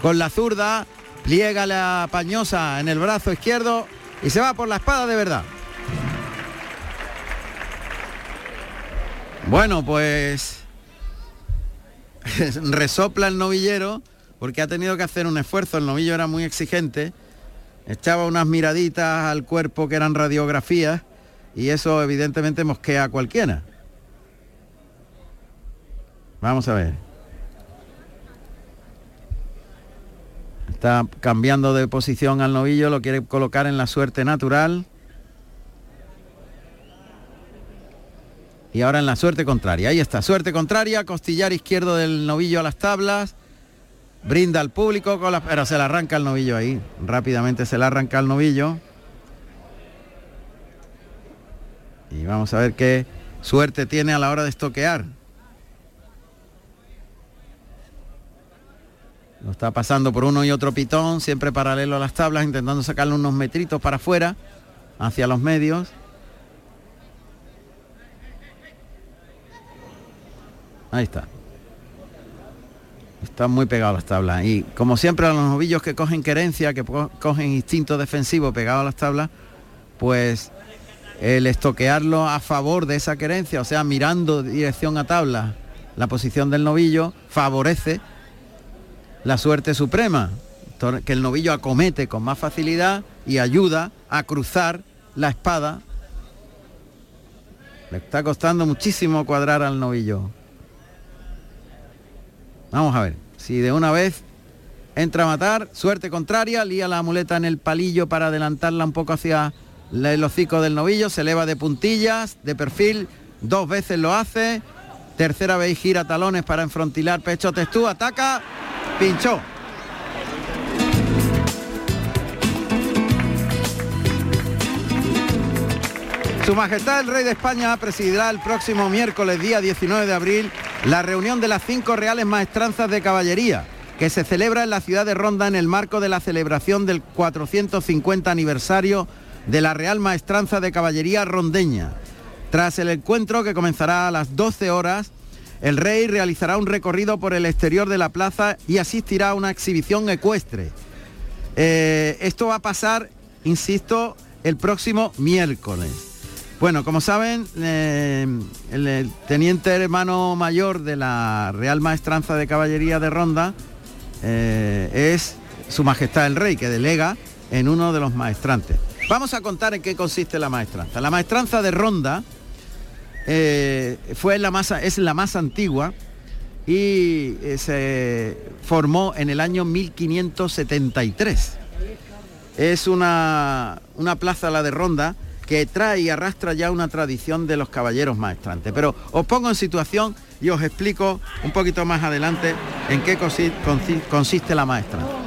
con la zurda, pliega la pañosa en el brazo izquierdo y se va por la espada de verdad. Bueno, pues *laughs* resopla el novillero porque ha tenido que hacer un esfuerzo, el novillo era muy exigente, echaba unas miraditas al cuerpo que eran radiografías y eso evidentemente mosquea a cualquiera. Vamos a ver. Está cambiando de posición al novillo, lo quiere colocar en la suerte natural. Y ahora en la suerte contraria. Ahí está, suerte contraria, costillar izquierdo del novillo a las tablas. Brinda al público con pero se le arranca el novillo ahí. Rápidamente se le arranca el novillo. Y vamos a ver qué suerte tiene a la hora de estoquear. Lo está pasando por uno y otro pitón siempre paralelo a las tablas intentando sacarle unos metritos para afuera hacia los medios ahí está están muy a las tablas. Y como siempre a los novillos que cogen querencia, que cogen instinto defensivo pegado a las tablas, pues el estoquearlo a favor de esa querencia, o sea, mirando dirección a tabla la posición del novillo, favorece la suerte suprema, que el novillo acomete con más facilidad y ayuda a cruzar la espada. Le está costando muchísimo cuadrar al novillo. Vamos a ver, si de una vez entra a matar, suerte contraria, lía la muleta en el palillo para adelantarla un poco hacia el hocico del novillo, se eleva de puntillas, de perfil, dos veces lo hace, tercera vez gira talones para enfrontilar pecho testú, ataca, pinchó. Su Majestad el Rey de España presidirá el próximo miércoles día 19 de abril la reunión de las cinco reales maestranzas de caballería que se celebra en la ciudad de Ronda en el marco de la celebración del 450 aniversario de la Real Maestranza de Caballería Rondeña. Tras el encuentro que comenzará a las 12 horas, el rey realizará un recorrido por el exterior de la plaza y asistirá a una exhibición ecuestre. Eh, esto va a pasar, insisto, el próximo miércoles. Bueno, como saben, eh, el, teniente hermano mayor de la Real Maestranza de Caballería de Ronda eh, es Su Majestad el Rey, que delega en uno de los maestrantes. Vamos a contar en qué consiste la maestranza. La maestranza de Ronda eh, fue la más, es la más antigua y se formó en el año 1573. Es una, una plaza, la de Ronda, que trae y arrastra ya una tradición de los caballeros maestrantes. Pero os pongo en situación y os explico un poquito más adelante en qué consi- consi- consiste la maestranza.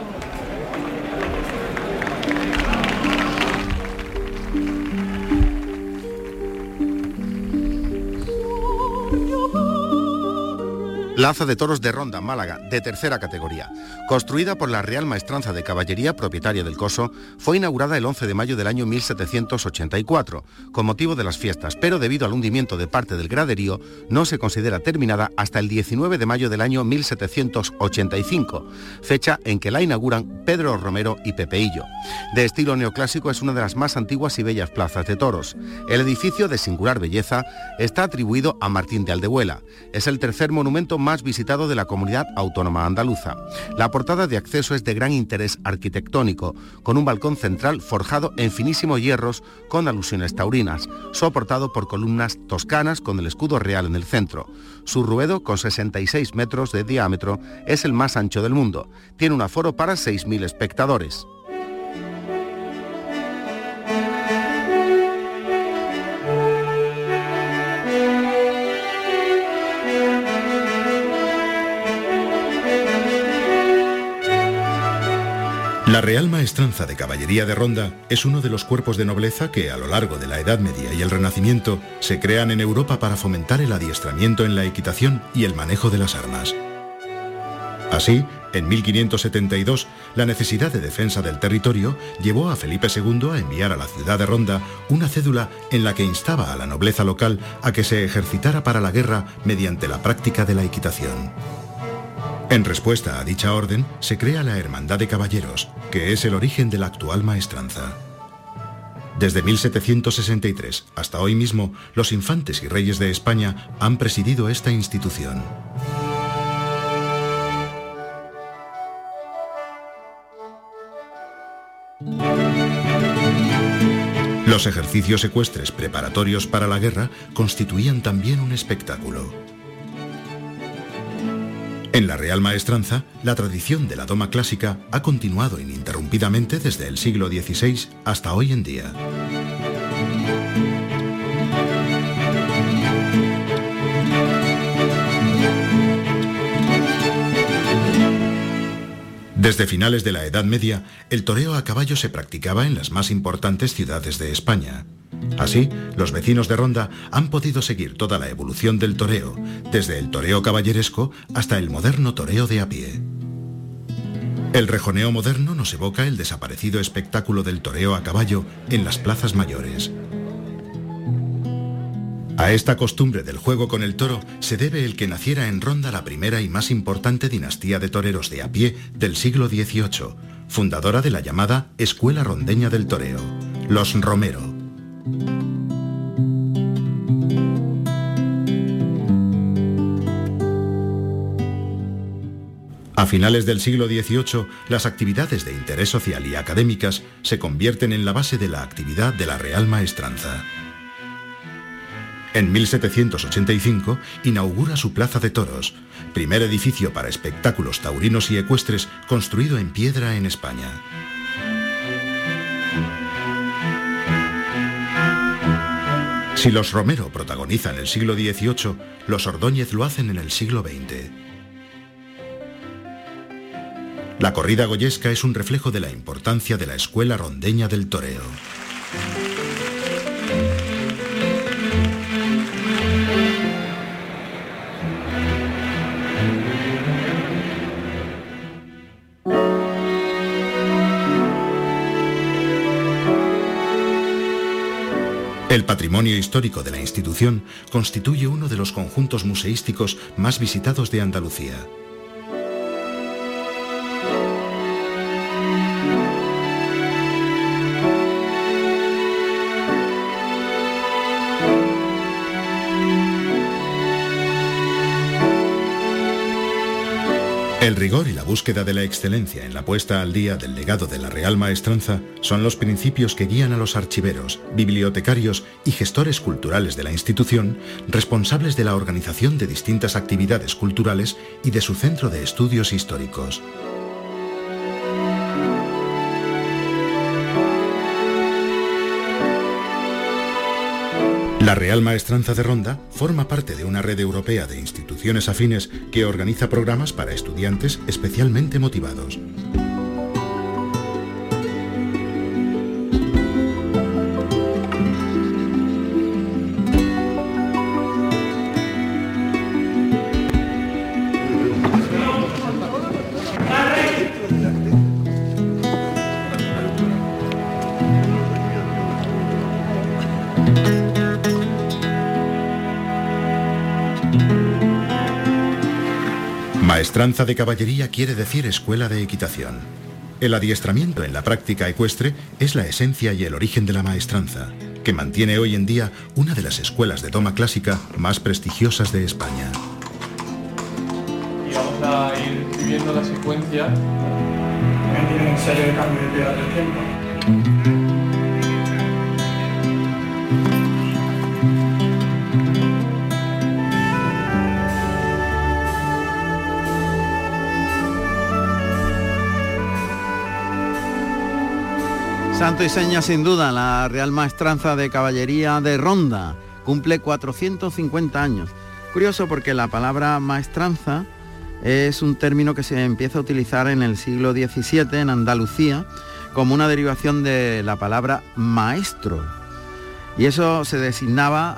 Plaza de Toros de Ronda, Málaga, de tercera categoría. Construida por la Real Maestranza de Caballería, propietaria del Coso, fue inaugurada el 11 de mayo del año 1784, con motivo de las fiestas, pero debido al hundimiento de parte del graderío, no se considera terminada hasta el 19 de mayo del año 1785, fecha en que la inauguran Pedro Romero y Pepeillo. De estilo neoclásico, es una de las más antiguas y bellas plazas de toros. El edificio, de singular belleza, está atribuido a Martín de Aldehuela. Es el tercer monumento más visitado de la comunidad autónoma andaluza. La portada de acceso es de gran interés arquitectónico, con un balcón central forjado en finísimos hierros con alusiones taurinas, soportado por columnas toscanas con el escudo real en el centro. Su ruedo, con 66 metros de diámetro, es el más ancho del mundo. Tiene un aforo para 6.000 espectadores.
La Real Maestranza de Caballería de Ronda es uno de los cuerpos de nobleza que a lo largo de la Edad Media y el Renacimiento se crean en Europa para fomentar el adiestramiento en la equitación y el manejo de las armas. Así, en 1572, la necesidad de defensa del territorio llevó a Felipe II a enviar a la ciudad de Ronda una cédula en la que instaba a la nobleza local a que se ejercitara para la guerra mediante la práctica de la equitación. En respuesta a dicha orden, se crea la Hermandad de Caballeros, que es el origen de la actual maestranza. Desde 1763 hasta hoy mismo, los infantes y reyes de España han presidido esta institución. Los ejercicios ecuestres preparatorios para la guerra constituían también un espectáculo. En la Real Maestranza, la tradición de la doma clásica ha continuado ininterrumpidamente desde el siglo XVI hasta hoy en día. Desde finales de la Edad Media, el toreo a caballo se practicaba en las más importantes ciudades de España. Así, los vecinos de Ronda han podido seguir toda la evolución del toreo, desde el toreo caballeresco hasta el moderno toreo de a pie. El rejoneo moderno nos evoca el desaparecido espectáculo del toreo a caballo en las plazas mayores. A esta costumbre del juego con el toro se debe el que naciera en Ronda la primera y más importante dinastía de toreros de a pie del siglo XVIII, fundadora de la llamada Escuela Rondeña del Toreo, los Romero. A finales del siglo XVIII, las actividades de interés social y académicas se convierten en la base de la actividad de la Real Maestranza. En 1785 inaugura su Plaza de Toros, primer edificio para espectáculos taurinos y ecuestres construido en piedra en España. Si los Romero protagonizan el siglo XVIII, los Ordóñez lo hacen en el siglo XX. La corrida goyesca es un reflejo de la importancia de la escuela rondeña del toreo. El patrimonio histórico de la institución constituye uno de los conjuntos museísticos más visitados de Andalucía. El rigor y la búsqueda de la excelencia en la puesta al día del legado de la Real Maestranza son los principios que guían a los archiveros, bibliotecarios y gestores culturales de la institución responsables de la organización de distintas actividades culturales y de su centro de estudios históricos. La Real Maestranza de Ronda forma parte de una red europea de instituciones afines que organiza programas para estudiantes especialmente motivados. Maestranza de caballería quiere decir escuela de equitación. El adiestramiento en la práctica ecuestre es la esencia y el origen de la maestranza, que mantiene hoy en día una de las escuelas de toma clásica más prestigiosas de España.
Y vamos a ir viviendo la secuencia.
Tiene un sello de cambio de del tiempo.
Santo y seña sin duda, la Real Maestranza de Caballería de Ronda cumple 450 años. Curioso porque la palabra maestranza es un término que se empieza a utilizar en el siglo XVII en Andalucía como una derivación de la palabra maestro. Y eso se designaba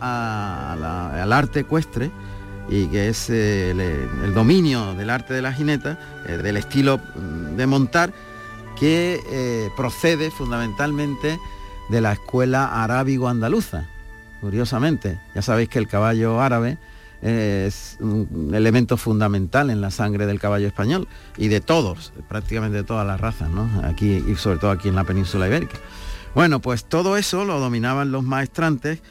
al arte ecuestre y que es eh, el, dominio del arte de la jineta, eh, del estilo de montar que eh, procede fundamentalmente de la escuela arábigo-andaluza. Curiosamente, ya sabéis que el caballo árabe es un elemento fundamental en la sangre del caballo español y de todos, prácticamente de todas las razas, ¿no? Aquí y sobre todo aquí en la península ibérica. Bueno, pues todo eso lo dominaban los maestrantes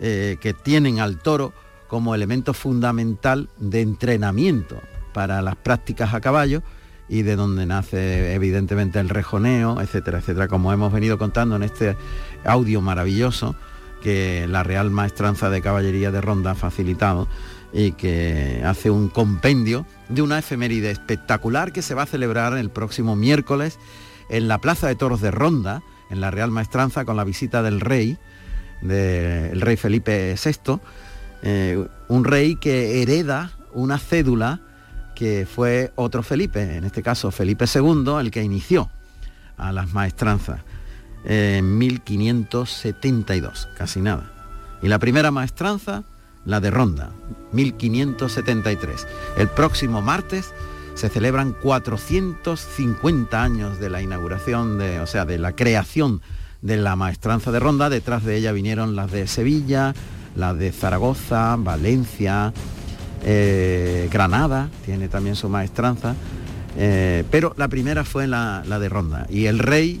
eh, que tienen al toro como elemento fundamental de entrenamiento para las prácticas a caballo y de donde nace evidentemente el rejoneo, etcétera, etcétera, como hemos venido contando en este audio maravilloso que la Real Maestranza de Caballería de Ronda ha facilitado y que hace un compendio de una efeméride espectacular que se va a celebrar el próximo miércoles en la Plaza de Toros de Ronda, en la Real Maestranza, con la visita del rey, del rey Felipe VI, eh, un rey que hereda una cédula que fue otro Felipe, en este caso Felipe II, el que inició a las maestranzas en 1572, casi nada. Y la primera maestranza, la de Ronda, 1573. El próximo martes se celebran 450 años de la inauguración, de, o sea, de la creación de la maestranza de Ronda. Detrás de ella vinieron las de Sevilla, las de Zaragoza, Valencia, eh, Granada tiene también su maestranza, eh, pero la primera fue la, de Ronda. Y el rey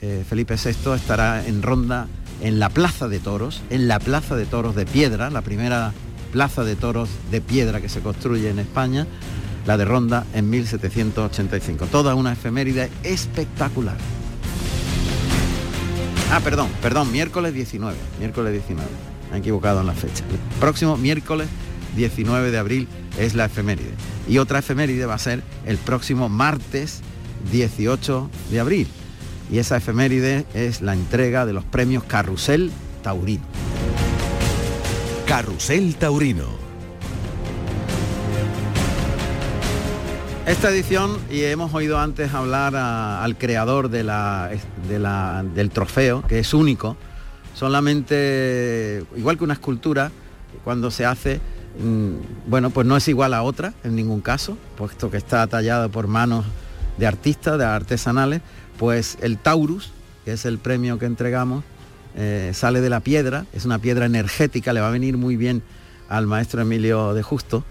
eh, Felipe VI estará en Ronda en la Plaza de Toros, en la Plaza de Toros de Piedra, la primera plaza de toros de piedra que se construye en España, la de Ronda en 1785. Toda una efeméride espectacular. Ah, perdón, perdón, miércoles 19, miércoles 19. Me he equivocado en la fecha. próximo miércoles 19 de abril es la efeméride. Y otra efeméride va a ser el próximo martes 18 de abril. Y esa efeméride es la entrega de los premios Carrusel Taurino.
Carrusel Taurino.
Esta edición, y hemos oído antes hablar al creador de la, del trofeo, que es único, solamente, igual que una escultura, cuando se hace, bueno, pues no es igual a otra en ningún caso, puesto que está tallada por manos de artistas, de artesanales, pues el Taurus, que es el premio que entregamos, eh, sale de la piedra, es una piedra energética, le va a venir muy bien al maestro Emilio de Justo.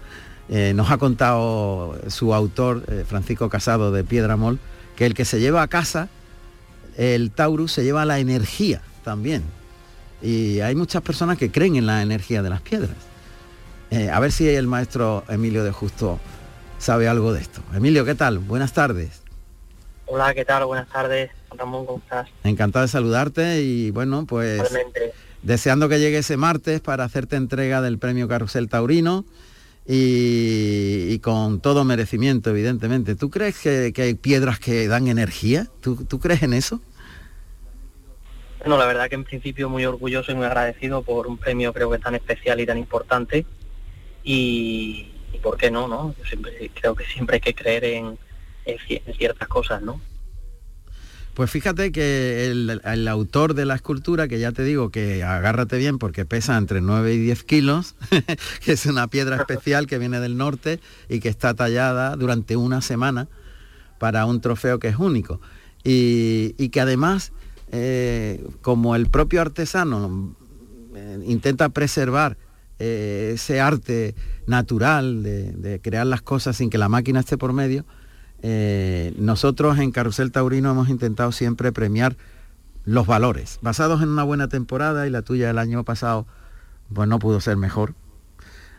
Eh, nos ha contado su autor, eh, Francisco Casado de Piedramol, que el que se lleva a casa, el Taurus se lleva la energía también. Y hay muchas personas que creen en la energía de las piedras. A ver si el maestro Emilio de Justo sabe algo de esto. Emilio, ¿qué tal? Buenas tardes.
Hola, ¿qué tal? Buenas tardes. Ramón, ¿cómo estás?
Encantado de saludarte y bueno, pues deseando que llegue ese martes para hacerte entrega del premio Carrusel Taurino y, con todo merecimiento, evidentemente. ¿Tú crees que, hay piedras que dan energía? ¿Tú, crees en eso?
Bueno, la verdad que en principio muy orgulloso y muy agradecido por un premio creo que tan especial y tan importante. Y, ¿por qué no? no? Yo siempre, creo que siempre hay que creer en, en ciertas cosas, ¿no?
Pues fíjate que el, autor de la escultura, que ya te digo que agárrate bien porque pesa entre 9 y 10 kilos, *laughs* que es una piedra especial que viene del norte y que está tallada durante una semana para un trofeo que es único. Y, que además, eh, como el propio artesano eh, intenta preservar eh, ese arte natural de crear las cosas sin que la máquina esté por medio, eh, nosotros en Carrusel Taurino hemos intentado siempre premiar los valores, basados en una buena temporada y la tuya el año pasado, pues no pudo ser mejor,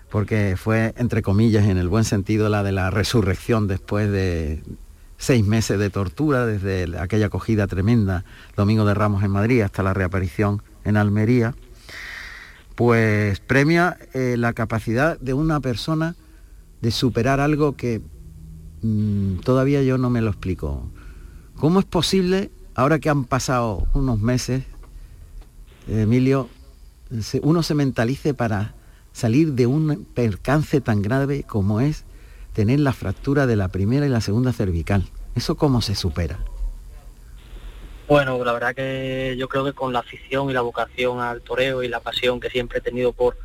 porque fue, entre comillas, en el buen sentido, la de la resurrección después de seis meses de tortura, desde aquella acogida tremenda, Domingo de Ramos en Madrid, hasta la reaparición en Almería, pues premia eh, la capacidad de una persona de superar algo que Mm, todavía yo no me lo explico. ¿Cómo es posible, ahora que han pasado unos meses, Emilio, uno se mentalice para salir de un percance tan grave como es tener la fractura de la primera y la segunda cervical? ¿Eso cómo se supera?
Bueno, la verdad que yo creo que con la afición y la vocación al toreo y la pasión que siempre he tenido por,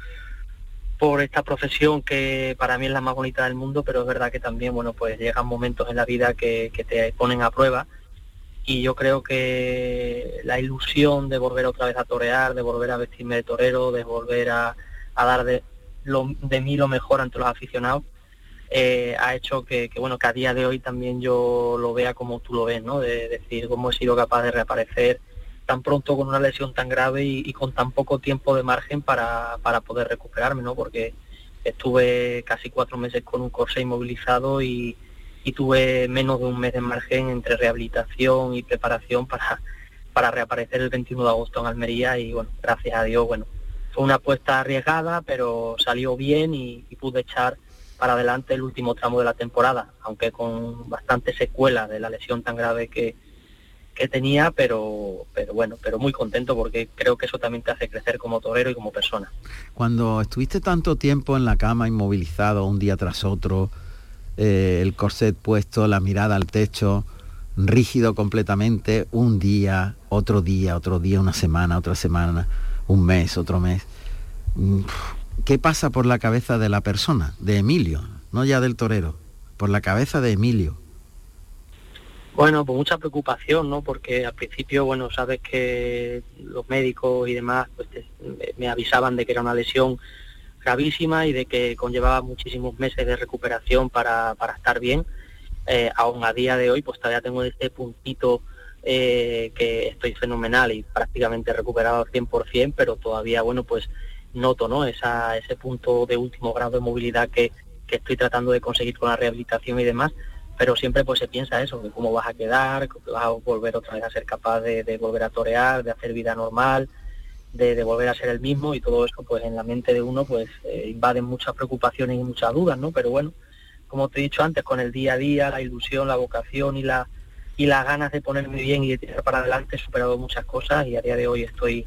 por esta profesión que para mí es la más bonita del mundo, pero es verdad que también, bueno, pues llegan momentos en la vida que, te ponen a prueba. Y yo creo que la ilusión de volver otra vez a torear, de volver a vestirme de torero, de volver a, dar de, de mí lo mejor ante los aficionados, eh, ha hecho que, bueno, que a día de hoy también yo lo vea como tú lo ves, ¿no? De decir cómo he sido capaz de reaparecer, tan pronto con una lesión tan grave y, con tan poco tiempo de margen para, poder recuperarme, ¿no? Porque estuve casi cuatro meses con un corsé inmovilizado y, tuve menos de un mes de margen entre rehabilitación y preparación para, para reaparecer el 21 de agosto en Almería y bueno, gracias a Dios, bueno, fue una apuesta arriesgada, pero salió bien y, y pude echar para adelante el último tramo de la temporada, aunque con bastante secuela de la lesión tan grave que, que tenía, pero, pero bueno, pero muy contento porque creo que eso también te hace crecer como torero y como persona.
Cuando estuviste tanto tiempo en la cama, inmovilizado un día tras otro, eh, el corset puesto, la mirada al techo, rígido completamente, un día, otro día, otro día, una semana, otra semana, un mes, otro mes. Mm, ¿Qué pasa por la cabeza de la persona, de Emilio, no ya del torero, por la cabeza de Emilio?
Bueno, pues mucha preocupación, ¿no? Porque al principio, bueno, sabes que los médicos y demás pues me avisaban de que era una lesión gravísima y de que conllevaba muchísimos meses de recuperación para, para estar bien. Eh, aún a día de hoy, pues todavía tengo este puntito eh, que estoy fenomenal y prácticamente recuperado al 100%, pero todavía, bueno, pues noto, ¿no? Esa, ese punto de último grado de movilidad que, que estoy tratando de conseguir con la rehabilitación y demás pero siempre pues se piensa eso, de cómo vas a quedar, que vas a volver otra vez a ser capaz de, volver a torear, de hacer vida normal, de, volver a ser el mismo y todo eso pues en la mente de uno pues eh, invaden muchas preocupaciones y muchas dudas, ¿no? Pero bueno, como te he dicho antes, con el día a día, la ilusión, la vocación y la y las ganas de ponerme bien y de tirar para adelante he superado muchas cosas y a día de hoy estoy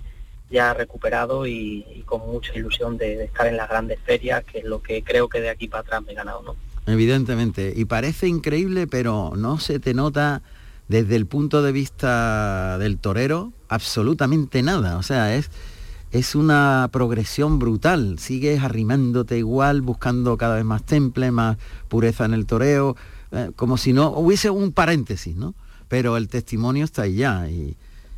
ya recuperado y, con mucha ilusión de, estar en las grandes ferias, que es lo que creo que de aquí para atrás me he ganado, ¿no?
Evidentemente. Y parece increíble, pero no se te nota desde el punto de vista del torero absolutamente nada. O sea, es, es una progresión brutal. Sigues arrimándote igual, buscando cada vez más temple, más pureza en el toreo, eh, como si no hubiese un paréntesis, ¿no? Pero el testimonio está ahí ya. Y,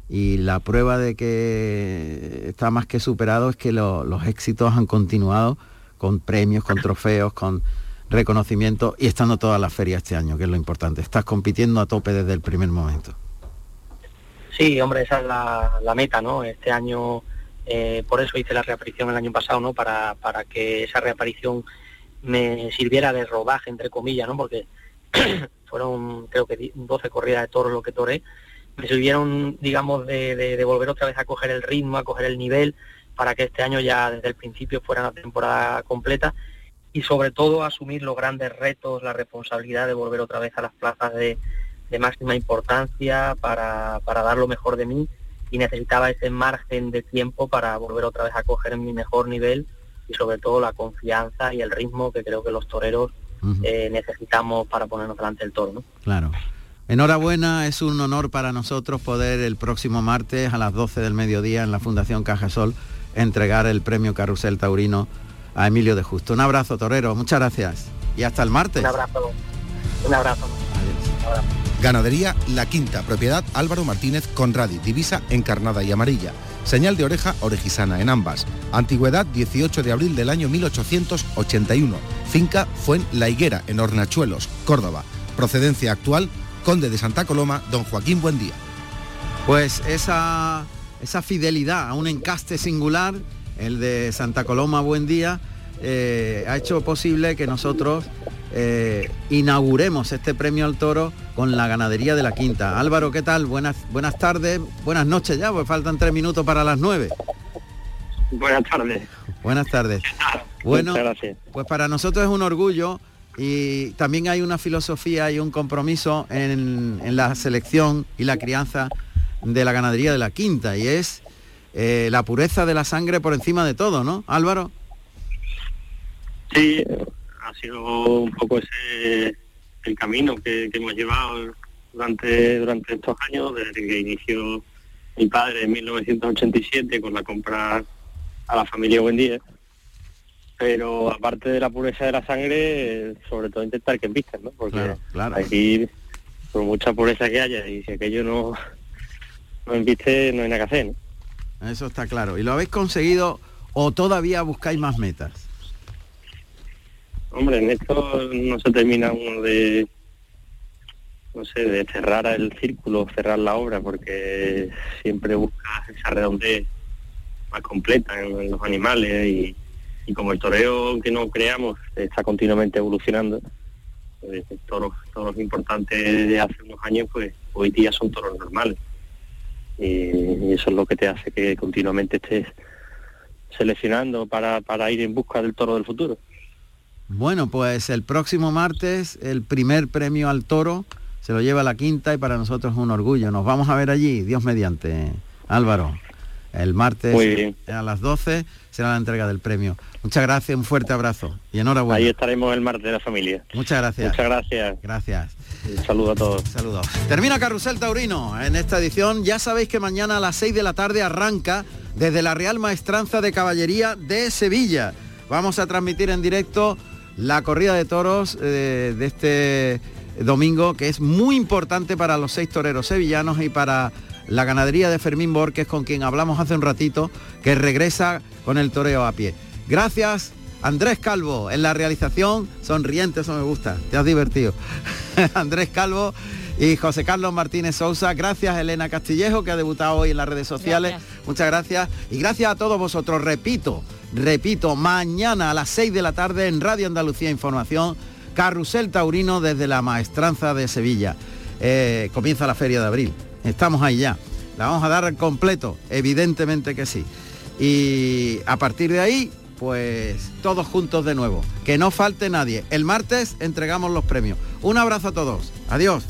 y la prueba de que está más que superado es que lo- los éxitos han continuado con premios, con trofeos, con reconocimiento y estando todas las ferias este año, que es lo importante. Estás compitiendo a tope desde el primer momento.
Sí, hombre, esa es la, la meta, ¿no? Este año, eh, por eso hice la reaparición el año pasado, ¿no? Para, para que esa reaparición me sirviera de rodaje, entre comillas, ¿no? Porque *clears throat* fueron, creo que di- 12 corridas de toros lo que toré, me sirvieron, digamos, de, de- de volver otra vez a coger el ritmo, a coger el nivel, para que este año ya desde el principio fuera una temporada completa y sobre todo asumir los grandes retos, la responsabilidad de volver otra vez a las plazas de, de máxima importancia para, para dar lo mejor de mí y necesitaba ese margen de tiempo para volver otra vez a coger mi mejor nivel y sobre todo la confianza y el ritmo que creo que los toreros eh, necesitamos para ponernos delante del toro. ¿no?
Claro. Enhorabuena, es un honor para nosotros poder el próximo martes a las 12 del mediodía en la Fundación Cajasol entregar el premio Carrusel Taurino a Emilio de Justo. Un abrazo, Torero, muchas gracias. Y hasta el martes.
Un abrazo. Un abrazo.
Ganadería La Quinta, propiedad Álvaro Martínez Conradi, divisa encarnada y amarilla. Señal de oreja orejisana en ambas. Antigüedad 18 de abril del año 1881. Finca Fuen La Higuera en Hornachuelos, Córdoba. Procedencia actual Conde de Santa Coloma, don Joaquín Buendía.
Pues esa, esa fidelidad a un encaste singular, el de Santa Coloma Buen Día, eh, ha hecho posible que nosotros eh, inauguremos este premio al toro con la ganadería de la quinta. Álvaro, ¿qué tal? Buenas, buenas tardes, buenas noches ya, pues faltan tres minutos para las nueve.
Buenas tardes.
Buenas tardes. Bueno, pues para nosotros es un orgullo y también hay una filosofía y un compromiso en, en la selección y la crianza de la ganadería de la quinta y es eh, la pureza de la sangre por encima de todo, ¿no, Álvaro?
Sí, ha sido un poco ese el camino que, hemos llevado durante, durante estos años, desde que inició mi padre en 1987 con la compra a la familia Buendía. Pero aparte de la pureza de la sangre, sobre todo intentar que invisten, ¿no? Porque
Claro, claro.
aquí, por mucha pureza que haya, y si aquello no, no no hay nada que hacer, ¿no?
Eso está claro. ¿Y lo habéis conseguido o todavía buscáis más metas?
Hombre, en esto no se termina uno de, no sé, de cerrar el círculo, cerrar la obra, porque siempre buscas esa redondez más completa en, en los animales y, y como el toreo, aunque no creamos, está continuamente evolucionando, pues, toros, toros importantes de hace unos años, pues hoy día son toros normales. Y, eso es lo que te hace que continuamente estés seleccionando para, para ir en busca del toro del futuro.
Bueno, pues el próximo martes el primer premio al toro se lo lleva la quinta y para nosotros es un orgullo. Nos vamos a ver allí, Dios mediante. Álvaro, el martes
Muy bien.
a las 12 será la entrega del premio. Muchas gracias, un fuerte abrazo y enhorabuena.
Ahí estaremos el martes de la familia.
Muchas gracias.
Muchas gracias.
Gracias.
Un saludo a todos.
Saludos. Termina Carrusel Taurino en esta edición. Ya sabéis que mañana a las 6 de la tarde arranca desde la Real Maestranza de Caballería de Sevilla. Vamos a transmitir en directo la corrida de toros eh, de este domingo, que es muy importante para los seis toreros sevillanos y para la ganadería de Fermín Borges, con quien hablamos hace un ratito, que regresa con el toreo a pie. Gracias. Andrés Calvo en la realización, sonriente, eso me gusta, te has divertido. *laughs* Andrés Calvo y José Carlos Martínez Sousa. Gracias Elena Castillejo que ha debutado hoy en las redes sociales. Muchas gracias. Y gracias a todos vosotros. Repito, repito, mañana a las 6 de la tarde en Radio Andalucía Información, Carrusel Taurino desde la Maestranza de Sevilla. Eh, comienza la feria de abril. Estamos ahí ya. La vamos a dar al completo, evidentemente que sí. Y a partir de ahí, pues todos juntos de nuevo. Que no falte nadie. El martes entregamos los premios. Un abrazo a todos. Adiós.